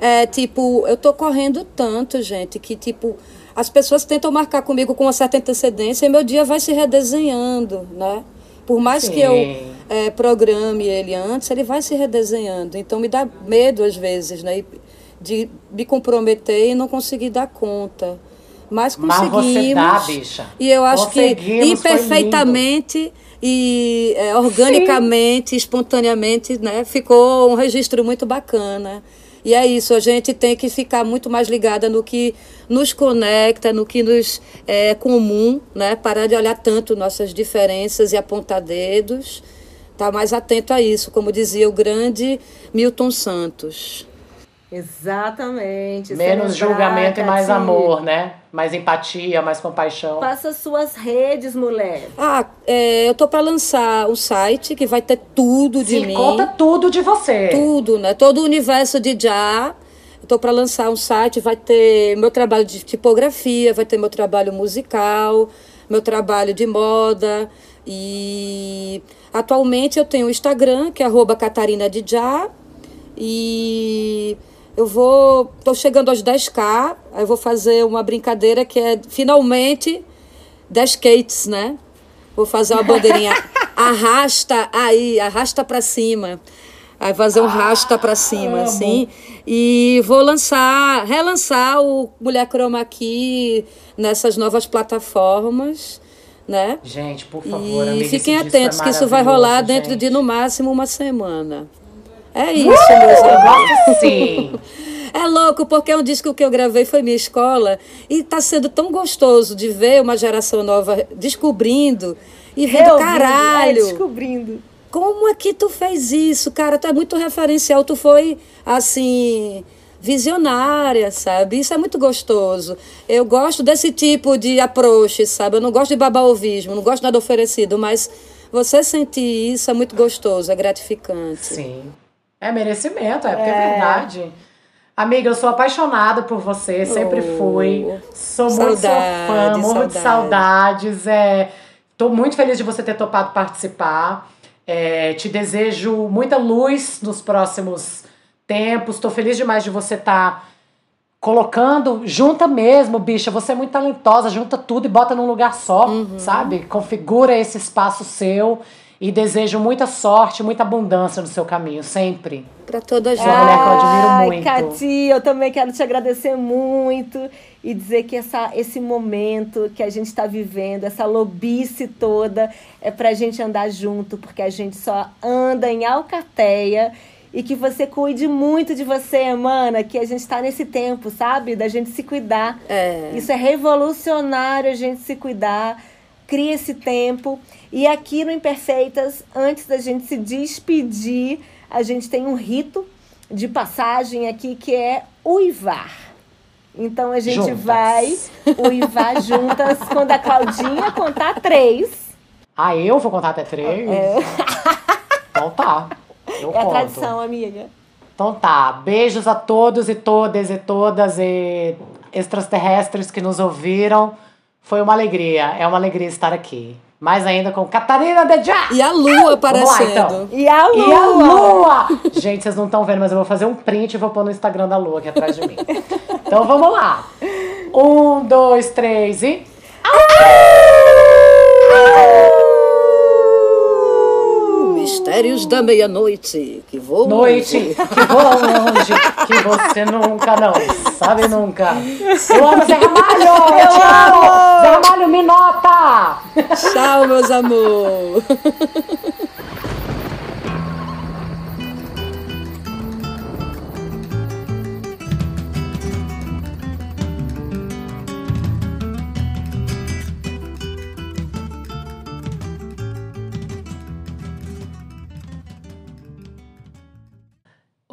é, tipo, eu tô correndo tanto, gente, que, tipo, as pessoas tentam marcar comigo com uma certa antecedência e meu dia vai se redesenhando, né? Por mais que eu Sim. é, programe ele antes, ele vai se redesenhando. Então me dá medo, às vezes, né? De me comprometer e não conseguir dar conta. Mas Mas você conseguimos. dá, bicha. E eu acho que Conseguimos, imperfeitamente e é, organicamente, espontaneamente, né? Ficou um registro muito bacana. E é isso, a gente tem que ficar muito mais ligada no que nos conecta, no que nos é comum, né? Parar de olhar tanto nossas diferenças e apontar dedos. Estar tá mais atento a isso, como dizia o grande Milton Santos. Exatamente. Menos julgamento e mais amor, né? Mais empatia, mais compaixão. Passa suas redes, mulher. Ah, é, eu tô para lançar um site que vai ter tudo de Sim, mim. conta tudo de você. Tudo, né? Todo o universo de Já. Estou para lançar um site, vai ter meu trabalho de tipografia, vai ter meu trabalho musical, meu trabalho de moda. E atualmente eu tenho o Instagram, que é arroba Catarina de Já. E eu vou. Tô chegando aos 10k, aí eu vou fazer uma brincadeira que é finalmente 10 Kates, né? Vou fazer uma bandeirinha. arrasta aí, arrasta para cima. Aí fazer um rasta para cima, assim. E vou lançar, relançar o Mulher Chroma Key nessas novas plataformas, né? Gente, por favor, E amiga, fiquem é atentos que isso vai rolar dentro gente. de no máximo uma semana. É isso, meus Eu amores. gosto sim. É louco, porque é um disco que eu gravei, foi minha escola, e tá sendo tão gostoso de ver uma geração nova descobrindo e vendo, Reouvindo, caralho, é, descobrindo. como é que tu fez isso, cara? Tu é muito referencial, tu foi, assim, visionária, sabe? Isso é muito gostoso. Eu gosto desse tipo de approach, sabe? Eu não gosto de babaovismo, não gosto de nada oferecido, mas você sentir isso é muito gostoso, é gratificante. Sim. É merecimento, é porque é verdade. Amiga, eu sou apaixonada por você, sempre Oh, fui. Sou muito sua fã, morro de saudades. É, tô muito feliz de você ter topado participar. É, te desejo muita luz nos próximos tempos. Tô feliz demais de você estar colocando, junta mesmo, bicha. Você é muito talentosa, junta tudo e bota num lugar só, Uhum. sabe? Configura esse espaço seu. E desejo muita sorte, muita abundância no seu caminho, sempre. Pra todas Sua mulher que eu admiro Ai, muito. Cati, eu também quero te agradecer muito e dizer que essa, esse momento que a gente está vivendo, essa lobice toda, é pra gente andar junto, porque a gente só anda em alcateia e que você cuide muito de você, mana, que a gente tá nesse tempo, sabe? Da gente se cuidar. É. Isso é revolucionário a gente se cuidar. Cria esse tempo. E aqui no Imperfeitas, antes da gente se despedir, a gente tem um rito de passagem aqui que é uivar. Então a gente Juntas. vai uivar juntas quando a Claudinha contar três. Ah, eu vou contar até três? Então tá. Eu É a conto. tradição, amiga. Então tá. Beijos a todos e todas e todas e extraterrestres que nos ouviram. Foi uma alegria. É uma alegria estar aqui. Mais ainda com Catarina de Já. E a lua lá, aparecendo. então. E a lua! E a lua! Gente, vocês não estão vendo, mas eu vou fazer um print e vou pôr no Instagram da lua aqui atrás de mim. Então vamos lá. Um, dois, três e. Mistérios da meia-noite que voam. Noite, que voa longe, que você nunca não sabe nunca. Eu amo Zé Ramalho! Eu te amo! Zé Ramalho, me nota! Tchau, meus amor.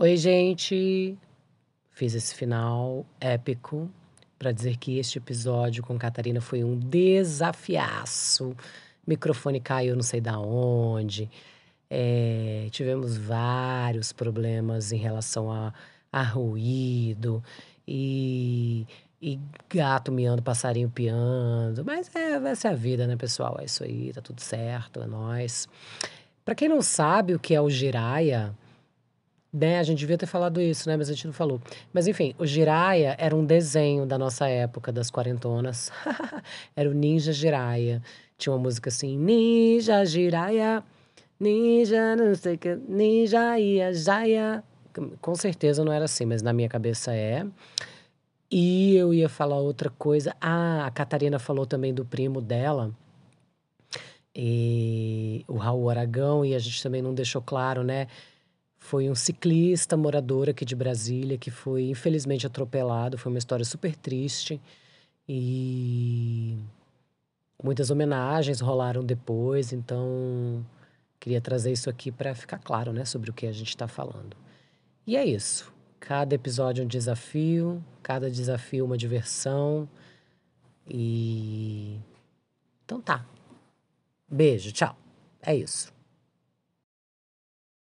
Oi, gente. Fiz esse final épico para dizer que este episódio com Catarina foi um desafiaço. Microfone caiu não sei da onde. É, tivemos vários problemas em relação a, a ruído e, e gato miando, passarinho piando. Mas é, essa é a vida, né, pessoal? É isso aí, tá tudo certo, é nóis. Pra quem não sabe o que é o giraia, né? A gente devia ter falado isso, né? Mas a gente não falou. Mas enfim, o Jiraya era um desenho da nossa época, das quarentonas. era o Ninja Jiraya. Tinha uma música assim, Ninja Jiraya, Ninja não sei que, Ninja ia, Jaya. Com certeza não era assim, mas na minha cabeça é. E eu ia falar outra coisa. Ah, a Catarina falou também do primo dela. E o Raul Aragão, e a gente também não deixou claro, né? Foi um ciclista morador aqui de Brasília que foi infelizmente atropelado. Foi uma história super triste e muitas homenagens rolaram depois, então queria trazer isso aqui para ficar claro, né, sobre o que a gente está falando. E é isso. Cada episódio é um desafio, cada desafio uma diversão. E então tá. Beijo, tchau. É isso.